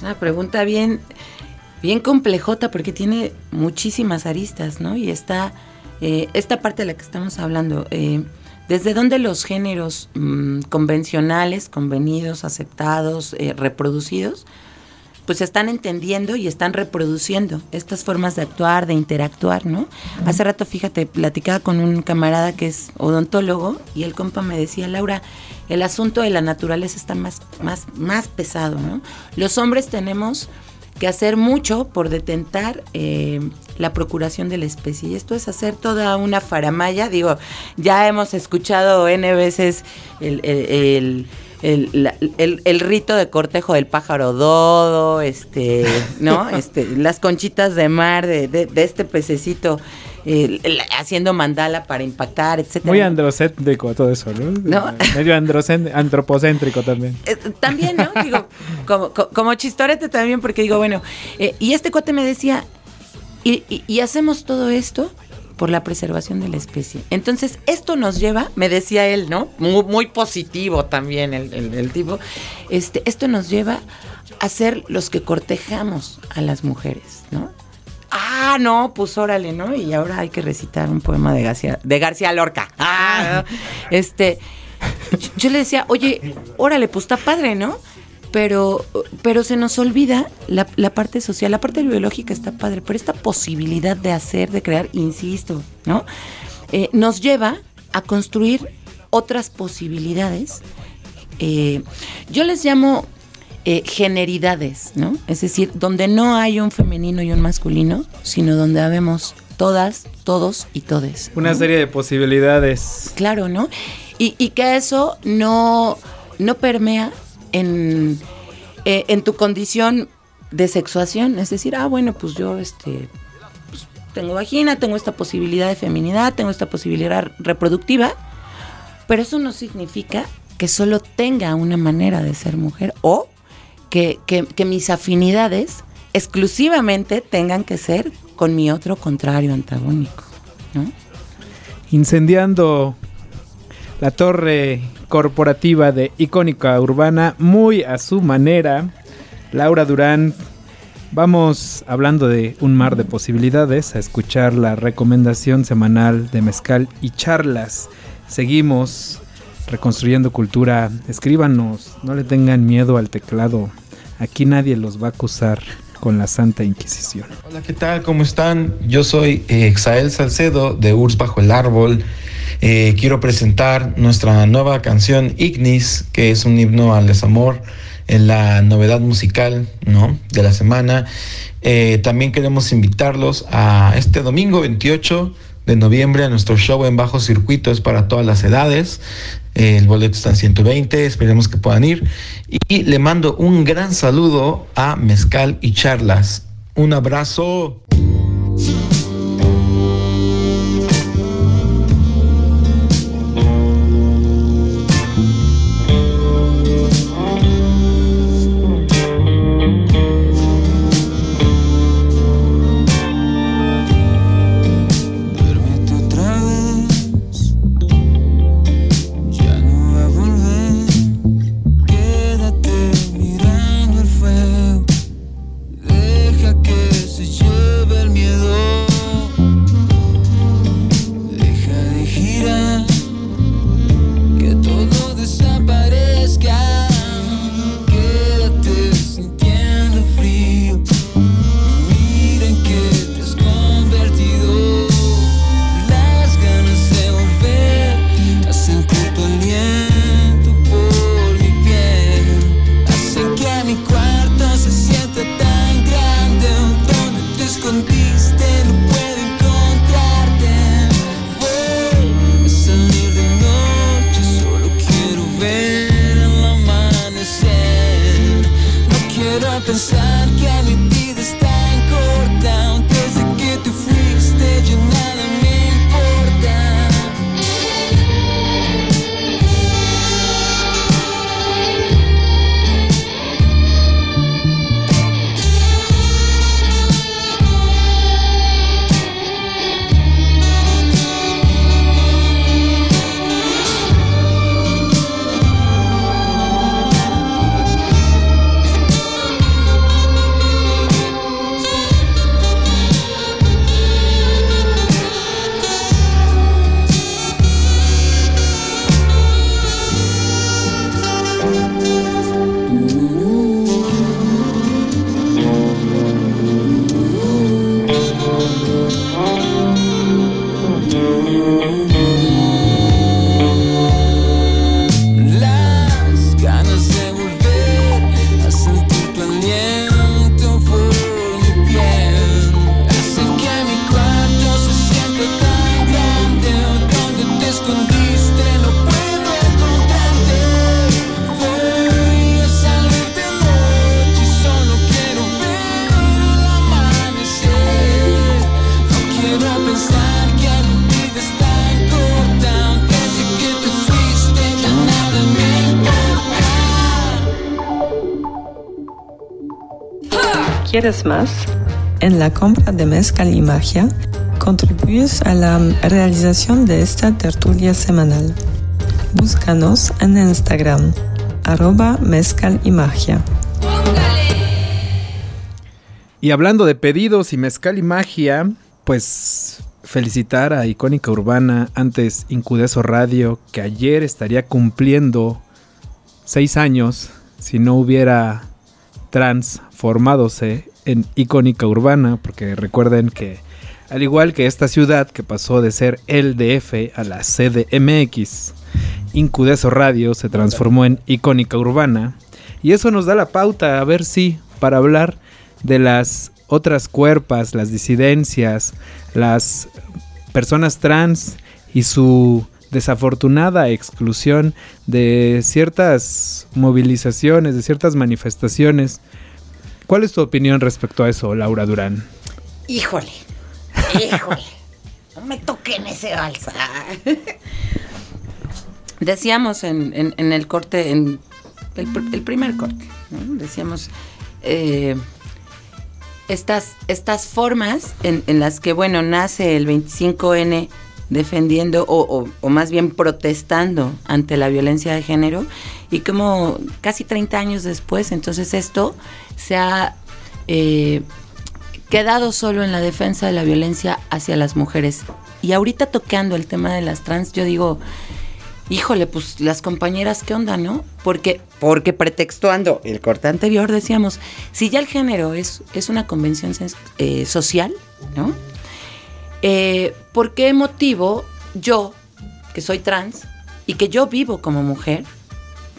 una pregunta bien, bien complejota porque tiene muchísimas aristas, ¿no? Y está eh, esta parte de la que estamos hablando, eh, desde donde los géneros mm, convencionales, convenidos, aceptados, eh, reproducidos, pues están entendiendo y están reproduciendo estas formas de actuar, de interactuar, ¿no? Hace rato, fíjate, platicaba con un camarada que es odontólogo y el compa me decía, Laura, el asunto de la naturaleza está más, más, más pesado, ¿no? Los hombres tenemos que hacer mucho por detentar eh, la procuración de la especie. Y esto es hacer toda una faramaya. Digo, ya hemos escuchado N veces el, el, rito de cortejo del pájaro dodo, este, ¿no? Este, las conchitas de mar de, de, de este pececito haciendo mandala para impactar, etcétera. Muy androcéntrico todo eso, ¿no? Medio antropocéntrico también. Eh, también, ¿no? digo, como, chistorete también, porque digo, bueno, eh, y este cuate me decía, y, hacemos todo esto por la preservación de la especie. Entonces, esto nos lleva, me decía él, ¿no? Muy, positivo también el, el, tipo, este, esto nos lleva a ser los que cortejamos a las mujeres, ¿no? Ah, no, pues órale, ¿no? Y ahora hay que recitar un poema de García, de García Lorca. Ah, este, yo le decía, oye, órale, pues está padre, ¿no? Pero, pero se nos olvida la, parte social, la parte biológica está padre, pero esta posibilidad de hacer, de crear, insisto, ¿no? Eh, nos lleva a construir otras posibilidades. Eh, yo les llamo eh, generidades, ¿no? Es decir, donde no hay un femenino y un masculino, sino donde habemos todas, todos y todes. Una serie de posibilidades. Claro, ¿no? Y, y que eso no, no permea en, eh, en tu condición de sexuación. Es decir, ah, bueno, pues yo este, pues, tengo vagina, tengo esta posibilidad de feminidad, tengo esta posibilidad reproductiva, pero eso no significa que solo tenga una manera de ser mujer o que, mis afinidades exclusivamente tengan que ser con mi otro contrario antagónico. Incendiando la torre corporativa de icónica urbana, muy a su manera, Laura Durán. Vamos hablando de un mar de posibilidades a escuchar la recomendación semanal de Mezcal y charlas. Seguimos reconstruyendo cultura. Escríbanos, no le tengan miedo al teclado. Aquí nadie los va a acusar con la Santa Inquisición. Hola, ¿qué tal? ¿Cómo están? Yo soy eh, Exael Salcedo de Urs Bajo el Árbol. Eh, quiero presentar nuestra nueva canción Ignis, que es un himno al desamor en la novedad musical ¿no? de la semana. Eh, también queremos invitarlos a este domingo 28 de noviembre a nuestro show en bajo circuito, es para todas las edades. El boleto está en 120, esperemos que puedan ir. Y le mando un gran saludo a Mezcal y Charlas. Un abrazo. Pero pensar que é mentira. ¿Quieres más? En la compra de mezcal y magia, contribuyes a la realización de esta tertulia semanal. Búscanos en Instagram, arroba mezcal y magia. Y hablando de pedidos y mezcal y magia, pues felicitar a Icónica Urbana, antes Incudeso Radio, que ayer estaría cumpliendo seis años si no hubiera transformadose en Icónica Urbana, porque recuerden que al igual que esta ciudad que pasó de ser el DF a la CDMX, Incudeso Radio se transformó en Icónica Urbana. Y eso nos da la pauta, a ver si, para hablar de las otras cuerpas, las disidencias, las personas trans y su desafortunada exclusión de ciertas movilizaciones, de ciertas manifestaciones. ¿Cuál es tu opinión respecto a eso, Laura Durán? Híjole, híjole, no me toquen ese balsa. Decíamos en, el corte, en el, primer corte, decíamos eh, estas, estas formas en, las que, bueno, nace el 25N defendiendo o, más bien protestando ante la violencia de género y como casi 30 años después, entonces esto se ha eh, quedado solo en la defensa de la violencia hacia las mujeres. Y ahorita tocando el tema de las trans, yo digo, híjole, pues las compañeras, ¿qué onda, no? Porque, porque pretextuando el corte anterior decíamos, si ya el género es, es una convención eh, social, ¿no? Eh, ¿Por qué motivo yo, que soy trans y que yo vivo como mujer,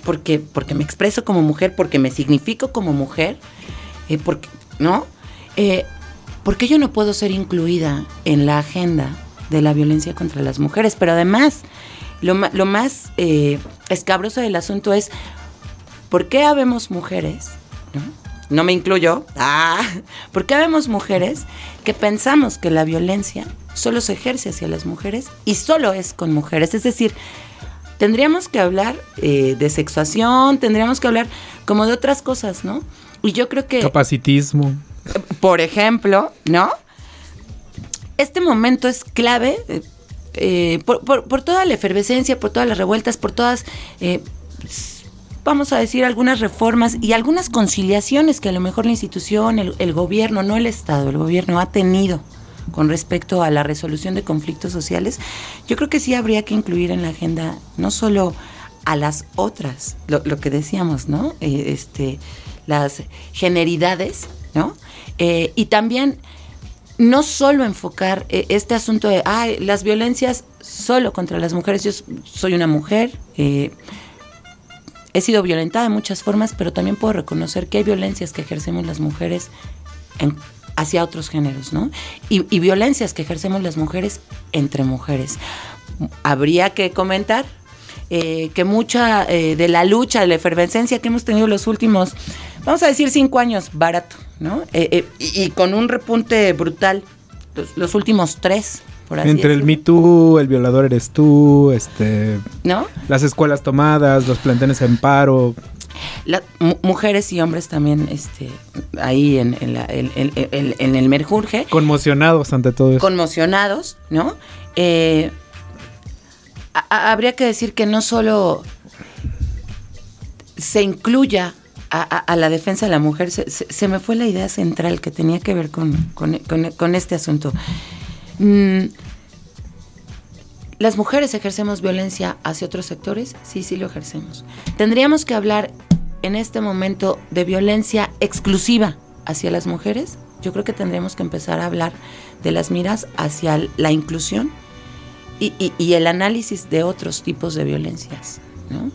porque, porque me expreso como mujer, porque me significo como mujer, eh, porque, ¿no? Eh, ¿Por qué yo no puedo ser incluida en la agenda de la violencia contra las mujeres? Pero además, lo, más eh, escabroso del asunto es, ¿por qué habemos mujeres? ¿no? me incluyo. Ah, ¿Por qué habemos mujeres que pensamos que la violencia solo se ejerce hacia las mujeres y solo es con mujeres? Es decir, tendríamos que hablar eh, de sexuación, tendríamos que hablar como de otras cosas, ¿no? Y yo creo que... Capacitismo. Por ejemplo, ¿no? Este momento es clave eh, por, toda la efervescencia, por todas las revueltas, por todas, eh, vamos a decir, algunas reformas y algunas conciliaciones que a lo mejor la institución, el, gobierno, no el Estado, el gobierno ha tenido con respecto a la resolución de conflictos sociales, yo creo que sí habría que incluir en la agenda no solo a las otras, lo, que decíamos, ¿no? Eh, este, las generidades, ¿no? y también no solo enfocar eh, este asunto de, ay, las violencias solo contra las mujeres. Yo soy una mujer, eh, he sido violentada de muchas formas, pero también puedo reconocer que hay violencias que ejercemos las mujeres hacia otros géneros, ¿no? Y, violencias que ejercemos las mujeres entre mujeres. Habría que comentar eh, que mucha de la lucha, de la efervescencia que hemos tenido los últimos vamos a decir cinco años, barato, ¿no? Eh, eh, y, con un repunte brutal, los, últimos tres, por así Entre el Me Too, el violador eres tú, este, ¿no? Las escuelas tomadas, los plantones en paro. Mujeres y hombres también este, ahí en, el merjurje. Conmocionados ante todo eso. Conmocionados, ¿no? Eh, habría que decir que no solo se incluya a, la defensa de la mujer, se, me fue la idea central que tenía que ver con, este asunto. Mm, ¿Las mujeres ejercemos violencia hacia otros sectores? Sí, sí lo ejercemos. ¿Tendríamos que hablar en este momento de violencia exclusiva hacia las mujeres? Yo creo que tendríamos que empezar a hablar de las miras hacia la inclusión y el análisis de otros tipos de violencias. ¿no?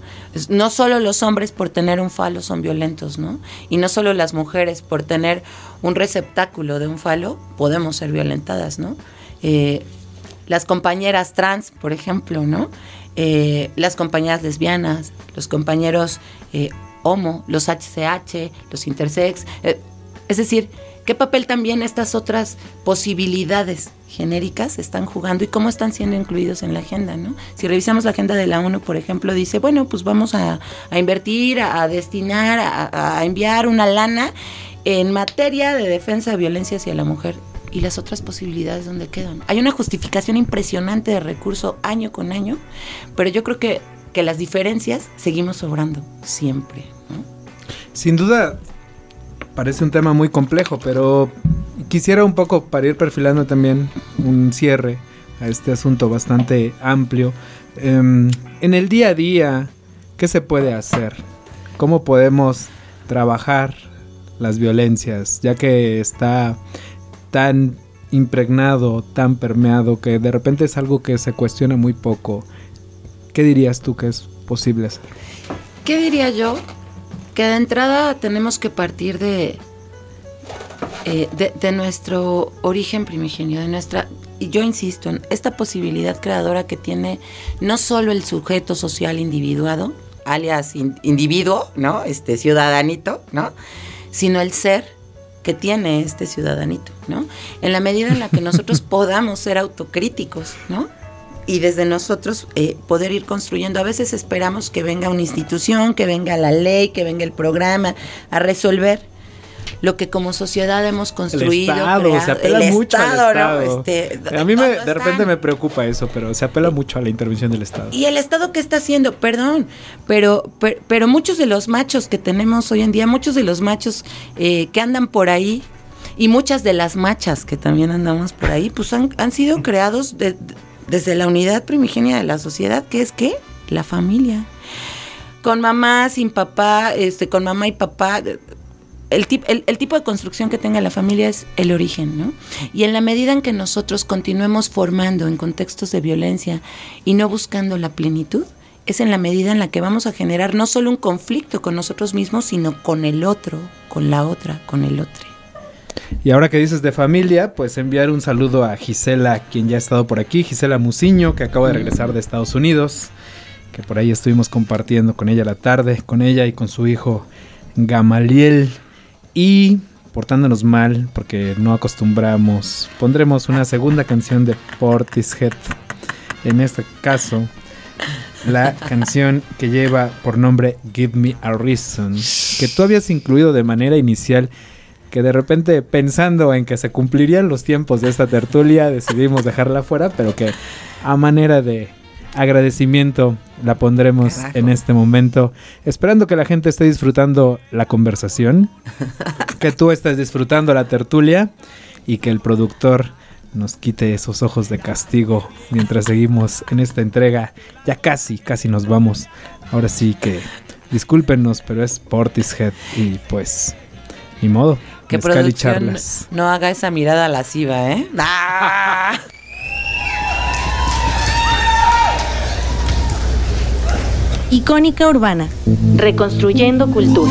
no solo los hombres por tener un falo son violentos, ¿no? Y no solo las mujeres por tener un receptáculo de un falo podemos ser violentadas, ¿no? Eh, las compañeras trans, por ejemplo, ¿no? Eh, las compañeras lesbianas, los compañeros eh, homo, los HCH, los intersex, es decir, ¿Qué papel también estas otras posibilidades genéricas están jugando y cómo están siendo incluidos en la agenda? ¿no? Si revisamos la agenda de la ONU, por ejemplo, dice, bueno, pues vamos a, invertir, a, destinar, a, enviar una lana en materia de defensa de violencia hacia la mujer y las otras posibilidades donde quedan. Hay una justificación impresionante de recurso año con año, pero yo creo que, que las diferencias seguimos sobrando siempre. Sin duda, parece un tema muy complejo, pero quisiera un poco para ir perfilando también un cierre a este asunto bastante amplio. Em, en el día a día, ¿qué se puede hacer? ¿Cómo podemos trabajar las violencias? Ya que está tan impregnado, tan permeado, que de repente es algo que se cuestiona muy poco. ¿Qué dirías tú que es posible hacer? ¿Qué diría yo? Que de entrada tenemos que partir de, eh, de, nuestro origen primigenio, de nuestra, y yo insisto, en esta posibilidad creadora que tiene no solo el sujeto social individuado, alias individuo, ¿no? Este ciudadanito, ¿no? Sino el ser que tiene este ciudadanito, ¿no? En la medida en la que nosotros podamos ser autocríticos, ¿no? Y desde nosotros eh, poder ir construyendo. A veces esperamos que venga una institución, que venga la ley, que venga el programa a resolver lo que como sociedad hemos construido. El Estado, se apela mucho al Estado. Este, a mí me, de repente me preocupa eso, pero se apela mucho a la intervención del Estado. ¿Y el Estado qué está haciendo? Perdón, pero, pero, muchos de los machos que tenemos hoy en día, muchos de los machos eh, que andan por ahí, y muchas de las machas que también andamos por ahí, pues han, han sido creados desde la unidad primigenia de la sociedad, que es que la familia. Con mamá, sin papá, este, con mamá y papá, el, el, tipo de construcción que tenga la familia es el origen, ¿no? Y en la medida en que nosotros continuemos formando en contextos de violencia y no buscando la plenitud, es en la medida en la que vamos a generar no solo un conflicto con nosotros mismos, sino con el otro, con la otra, con el otro. Y ahora que dices de familia, pues enviar un saludo a Gisela, quien ya ha estado por aquí, Gisela Musiño, que acaba de regresar de Estados Unidos, que por ahí estuvimos compartiendo con ella la tarde, con ella y con su hijo Gamaliel. Y portándonos mal, porque no acostumbramos, pondremos una segunda canción de Portishead. En este caso, la canción que lleva por nombre Give Me a Reason, que tú habías incluido de manera inicial, que de repente pensando en que se cumplirían los tiempos de esta tertulia, decidimos dejarla fuera, pero que a manera de agradecimiento la pondremos en este momento, esperando que la gente esté disfrutando la conversación, que tú estés disfrutando la tertulia y que el productor nos quite esos ojos de castigo mientras seguimos en esta entrega. Ya casi, casi nos vamos. Ahora sí que discúlpenos, pero es Portishead y pues ni modo. Que producción no haga esa mirada lasciva, ¿eh? ¡Ah! Icónica Urbana. Reconstruyendo cultura.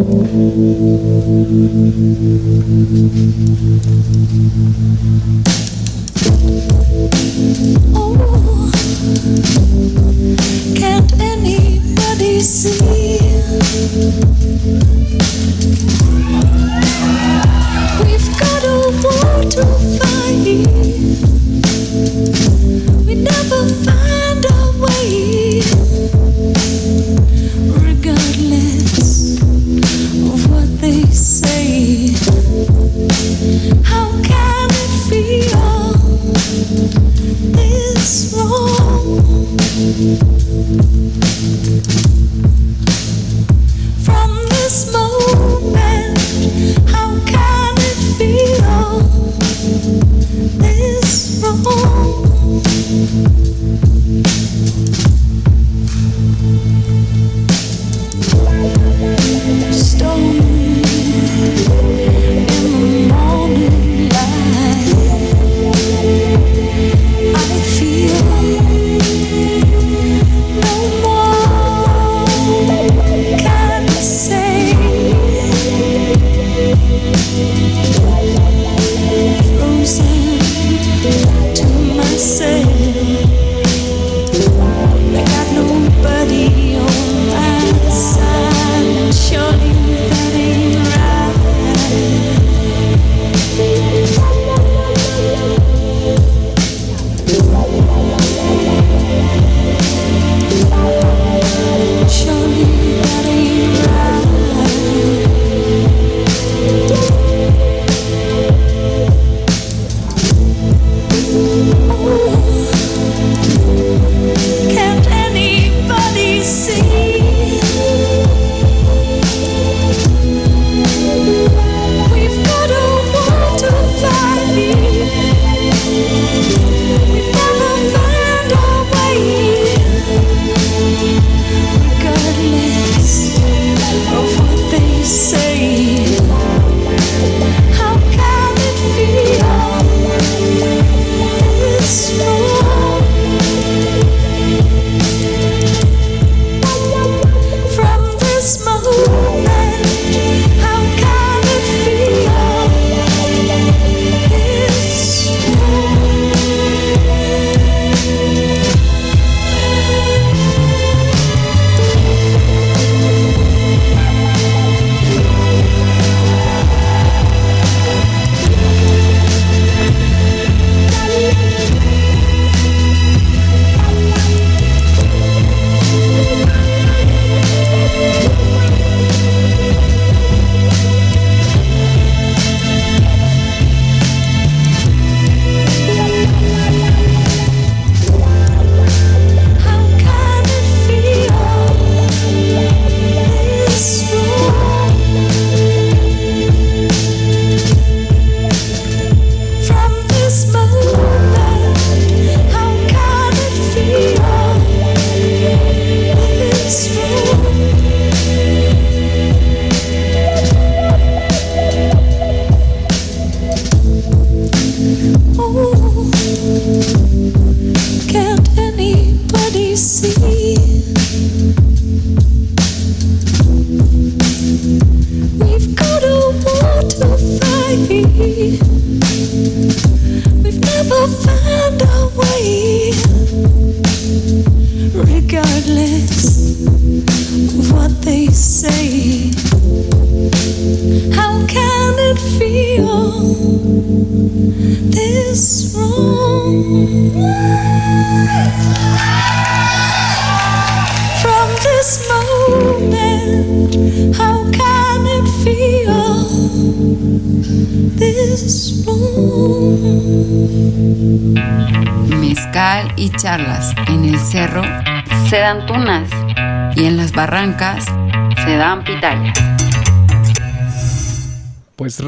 Oh, can't anybody see?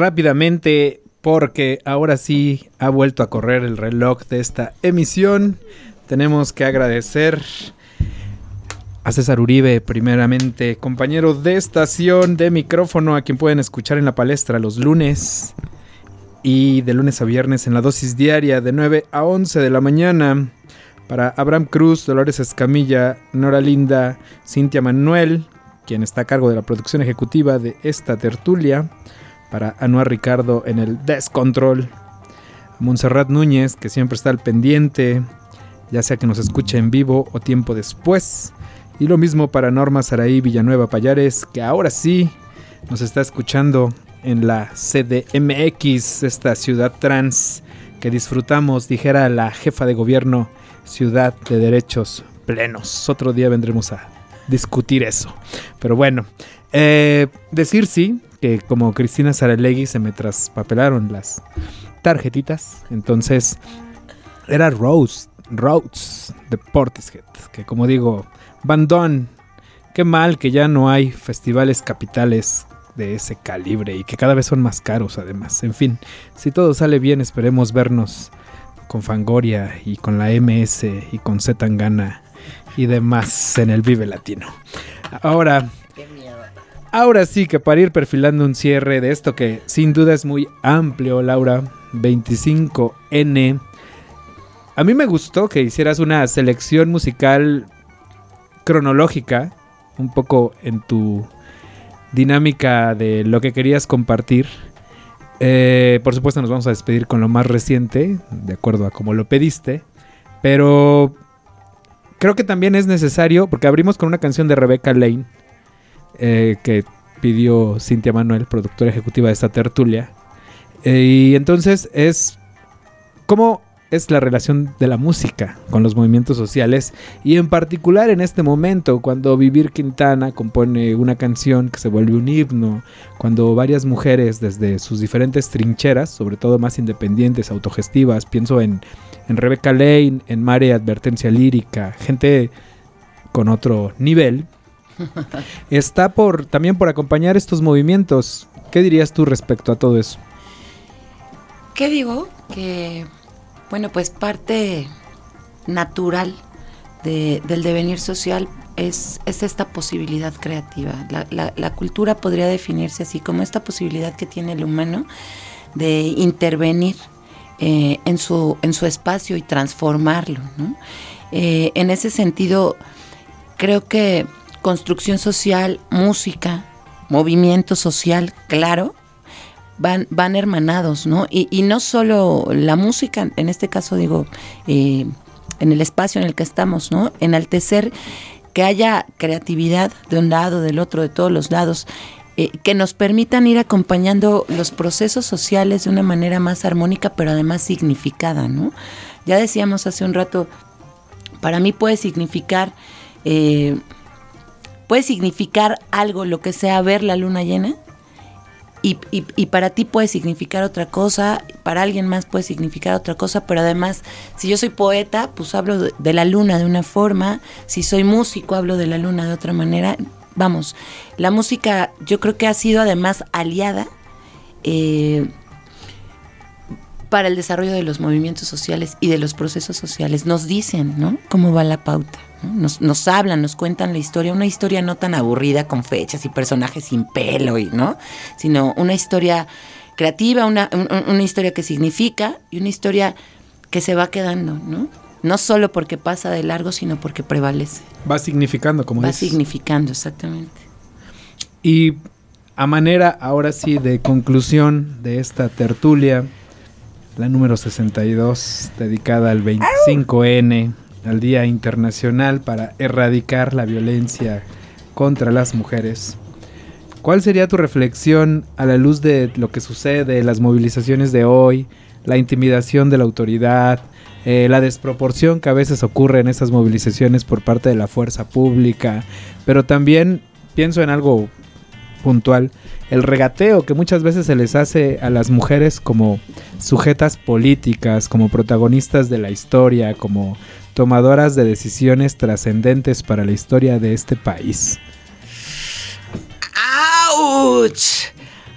Rápidamente, porque ahora sí ha vuelto a correr el reloj de esta emisión, tenemos que agradecer a César Uribe, primeramente, compañero de estación de micrófono, a quien pueden escuchar en la palestra los lunes y de lunes a viernes en la dosis diaria de 9 a 11 de la mañana. Para Abraham Cruz, Dolores Escamilla, Nora Linda, Cintia Manuel, quien está a cargo de la producción ejecutiva de esta tertulia. Para Anuar Ricardo en el Descontrol. A Montserrat Núñez, que siempre está al pendiente, ya sea que nos escuche en vivo o tiempo después. Y lo mismo para Norma Saraí Villanueva Payares, que ahora sí nos está escuchando en la CDMX, esta ciudad trans que disfrutamos, dijera la jefa de gobierno, ciudad de derechos plenos. Otro día vendremos a discutir eso. Pero bueno, eh, decir sí, que como Cristina Saralegui se me traspapelaron las tarjetitas, entonces era Rose, Rhodes de Portishead, que como digo, Bandón, qué mal que ya no hay festivales capitales de ese calibre y que cada vez son más caros además. En fin, si todo sale bien esperemos vernos con Fangoria y con la MS y con Zetangana y demás en el Vive Latino. Ahora, ahora sí que para ir perfilando un cierre de esto que sin duda es muy amplio, Laura, 25N. A mí me gustó que hicieras una selección musical cronológica, un poco en tu dinámica de lo que querías compartir. Eh, por supuesto nos vamos a despedir con lo más reciente, de acuerdo a como lo pediste, pero creo que también es necesario, porque abrimos con una canción de Rebecca Lane, eh, que pidió Cintia Manuel, productora ejecutiva de esta tertulia, eh, y entonces es cómo es la relación de la música con los movimientos sociales y en particular en este momento cuando Vivir Quintana compone una canción que se vuelve un himno, cuando varias mujeres desde sus diferentes trincheras, sobre todo más independientes, autogestivas, pienso en, en Rebecca Lane, en Mare Advertencia Lírica, gente con otro nivel, está por también por acompañar estos movimientos. ¿Qué dirías tú respecto a todo eso? ¿Qué digo? Que bueno, pues parte natural de, del devenir social es, es, esta posibilidad creativa. La, cultura podría definirse así como esta posibilidad que tiene el humano de intervenir eh, en, su, en su espacio y transformarlo. Eh, en ese sentido, creo que construcción social, música, movimiento social, claro, van, van hermanados, ¿no? Y, no solo la música, en este caso digo, eh, en el espacio en el que estamos, ¿no? Enaltecer que haya creatividad de un lado, del otro, de todos los lados, eh, que nos permitan ir acompañando los procesos sociales de una manera más armónica, pero además significada, ¿no? Ya decíamos hace un rato, para mí puede significar... Eh, puede significar algo, lo que sea ver la luna llena, y, y, para ti puede significar otra cosa, para alguien más puede significar otra cosa, pero además, si yo soy poeta, pues hablo de, de, la luna de una forma, si soy músico, hablo de la luna de otra manera. Vamos, la música yo creo que ha sido además aliada eh, para el desarrollo de los movimientos sociales y de los procesos sociales. Nos dicen, ¿no? Cómo va la pauta. Nos, nos, hablan, nos cuentan la historia, una historia no tan aburrida con fechas y personajes sin pelo, y, ¿no? Sino una historia creativa, una, una historia que significa y una historia que se va quedando, ¿no? No solo porque pasa de largo, sino porque prevalece. Va significando, como Va dices. significando, exactamente. Y a manera, ahora sí, de conclusión de esta tertulia, la número 62, dedicada al 25N, al Día Internacional para Erradicar la Violencia contra las Mujeres. ¿Cuál sería tu reflexión a la luz de lo que sucede, las movilizaciones de hoy, la intimidación de la autoridad, eh, la desproporción que a veces ocurre en esas movilizaciones por parte de la fuerza pública, pero también pienso en algo puntual, el regateo que muchas veces se les hace a las mujeres como sujetas políticas, como protagonistas de la historia, como tomadoras de decisiones trascendentes para la historia de este país. ¡Auch!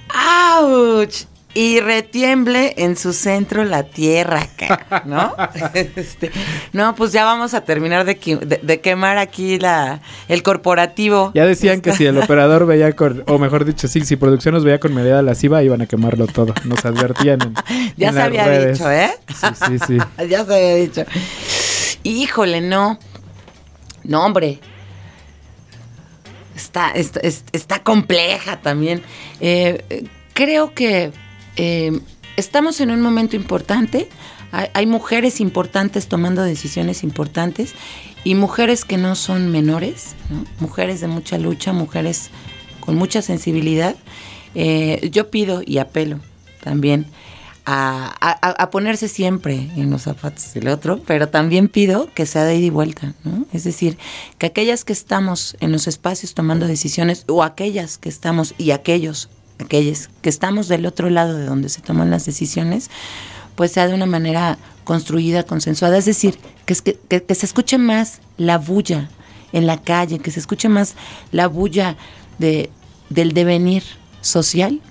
¡Auch! Y retiemble en su centro la tierra, ¿no? Este, no, pues ya vamos a terminar de, de, quemar aquí la, el corporativo. Ya decían que si el operador veía con, o mejor dicho, sí, si producción nos veía con mediada lasciva, iban a quemarlo todo. Nos advertían en, Ya se había dicho, ¿eh? Sí, sí, sí. ya se había dicho. Híjole, no. No, hombre. Está, está, está compleja también. Eh, creo que eh, estamos en un momento importante. Hay, mujeres importantes tomando decisiones importantes y mujeres que no son menores, mujeres de mucha lucha, mujeres con mucha sensibilidad. Eh, yo pido y apelo también a, ponerse siempre en los zapatos del otro, pero también pido que sea de ida y vuelta, Es decir, que aquellas que estamos en los espacios tomando decisiones o aquellas que estamos y aquellos aquellos que estamos del otro lado de donde se toman las decisiones, pues sea de una manera construida, consensuada. Es decir, que, se escuche más la bulla en la calle, que se escuche más la bulla de, del devenir social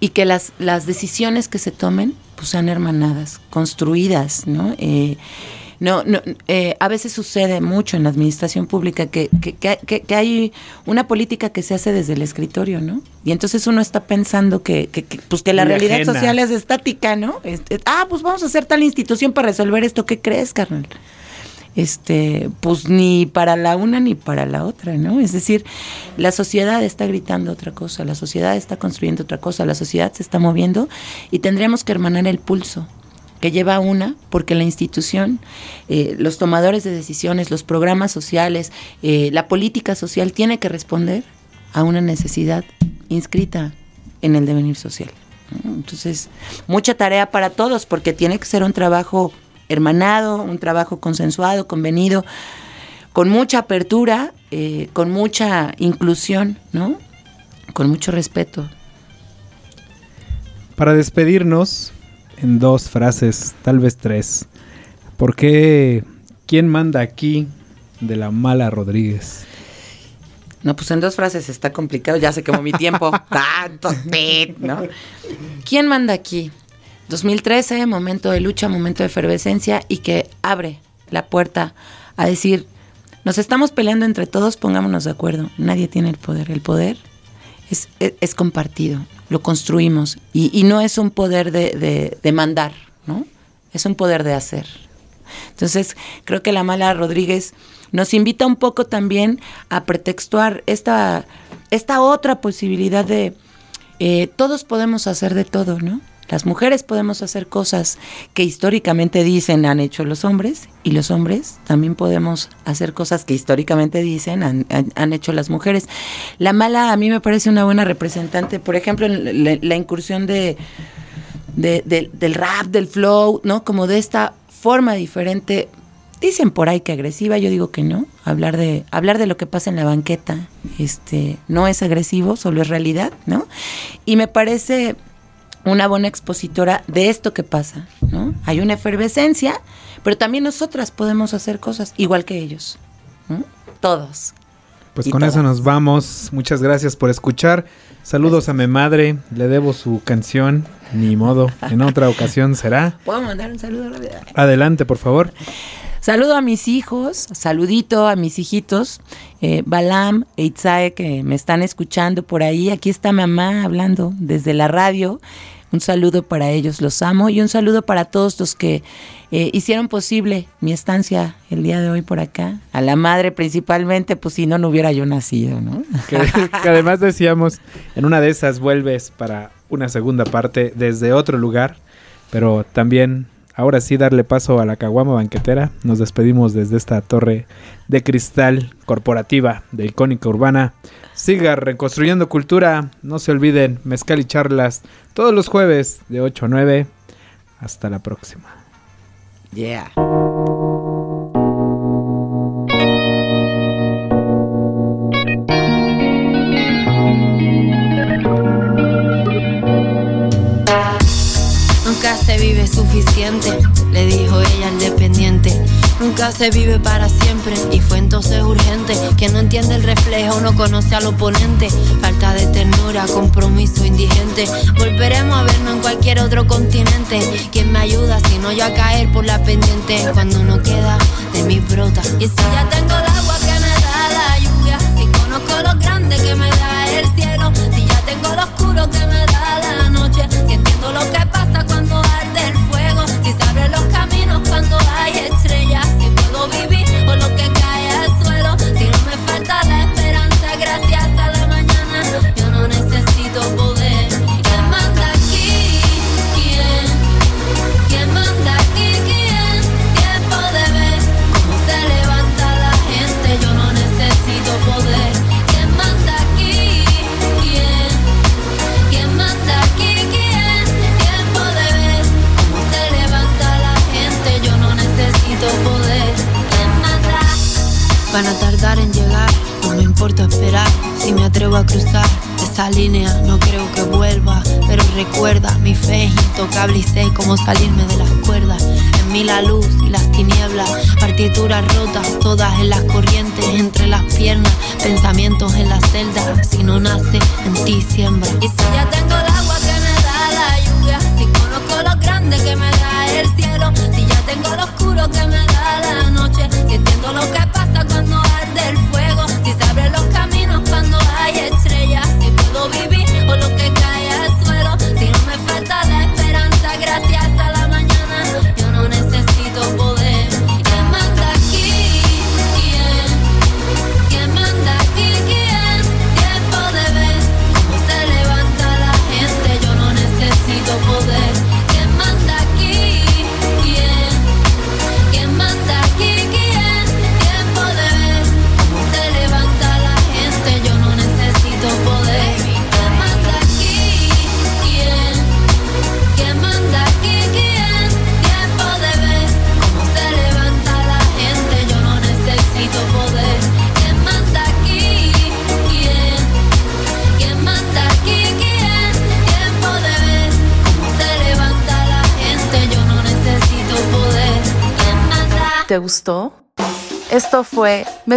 y que las, las decisiones que se tomen pues sean hermanadas, construidas, ¿no? Eh, no, no eh, a veces sucede mucho en la administración pública que, que, que, hay una política que se hace desde el escritorio, ¿no? Y entonces uno está pensando que, pues que la realidad social es estática, ¿no? ah, pues vamos a hacer tal institución para resolver esto. ¿Qué crees, carnal? Este, pues ni para la una ni para la otra, ¿no? Es decir, la sociedad está gritando otra cosa, la sociedad está construyendo otra cosa, la sociedad se está moviendo y tendríamos que hermanar el pulso que lleva una, porque la institución, eh, los tomadores de decisiones, los programas sociales, eh, la política social tiene que responder a una necesidad inscrita en el devenir social. Entonces, mucha tarea para todos, porque tiene que ser un trabajo hermanado, un trabajo consensuado, convenido, con mucha apertura, eh, con mucha inclusión, ¿no? Con mucho respeto. Para despedirnos, en dos frases, tal vez tres. ¿Por qué quién manda aquí de la mala Rodríguez? No, pues en dos frases está complicado, ya se quemó mi tiempo. Tanto, ¿no? ¿Quién manda aquí? 2013, momento de lucha, momento de efervescencia y que abre la puerta a decir, nos estamos peleando entre todos, pongámonos de acuerdo. Nadie tiene el poder. El poder es, compartido lo construimos. Y, no es un poder de, de, mandar, ¿no? Es un poder de hacer. Entonces, creo que la mala Rodríguez nos invita un poco también a pretextuar esta, esta otra posibilidad de eh, todos podemos hacer de todo, ¿no? Las mujeres podemos hacer cosas que históricamente dicen han hecho los hombres y los hombres también podemos hacer cosas que históricamente dicen han, hecho las mujeres. La mala a mí me parece una buena representante, por ejemplo, la, incursión de, del rap, del flow, ¿no? Como de esta forma diferente. Dicen por ahí que agresiva, yo digo que no. Hablar de, hablar de lo que pasa en la banqueta, este, no es agresivo, solo es realidad, ¿no? Y me parece una buena expositora de esto que pasa, ¿no? Hay una efervescencia, pero también nosotras podemos hacer cosas igual que ellos, todos. Pues con eso nos vamos. Muchas gracias por escuchar. Saludos a mi madre. Le debo su canción. Ni modo. En otra ocasión será. ¿Puedo mandar un saludo? Adelante, por favor. Saludo a mis hijos, saludito a mis hijitos, eh, Balam e Itzae, que me están escuchando por ahí. Aquí está mamá hablando desde la radio. Un saludo para ellos, los amo. Y un saludo para todos los que eh, hicieron posible mi estancia el día de hoy por acá. A la madre principalmente, pues si no, no hubiera yo nacido, ¿no? Que, que además decíamos, en una de esas vuelves para una segunda parte desde otro lugar, pero también ahora sí darle paso a la caguama banquetera. Nos despedimos desde esta torre de cristal corporativa de icónica urbana. Siga reconstruyendo cultura. No se olviden, mezcal y charlas todos los jueves de 8 a 9. Hasta la próxima. Yeah. le dijo ella al dependiente. Nunca se vive para siempre y fue entonces urgente. Quien no entiende el reflejo no conoce al oponente. Falta de ternura, compromiso indigente. Volveremos a vernos en cualquier otro continente. ¿Quién me ayuda si no yo a caer por la pendiente? Cuando no queda de mi brota. Y si ya te podemos salir.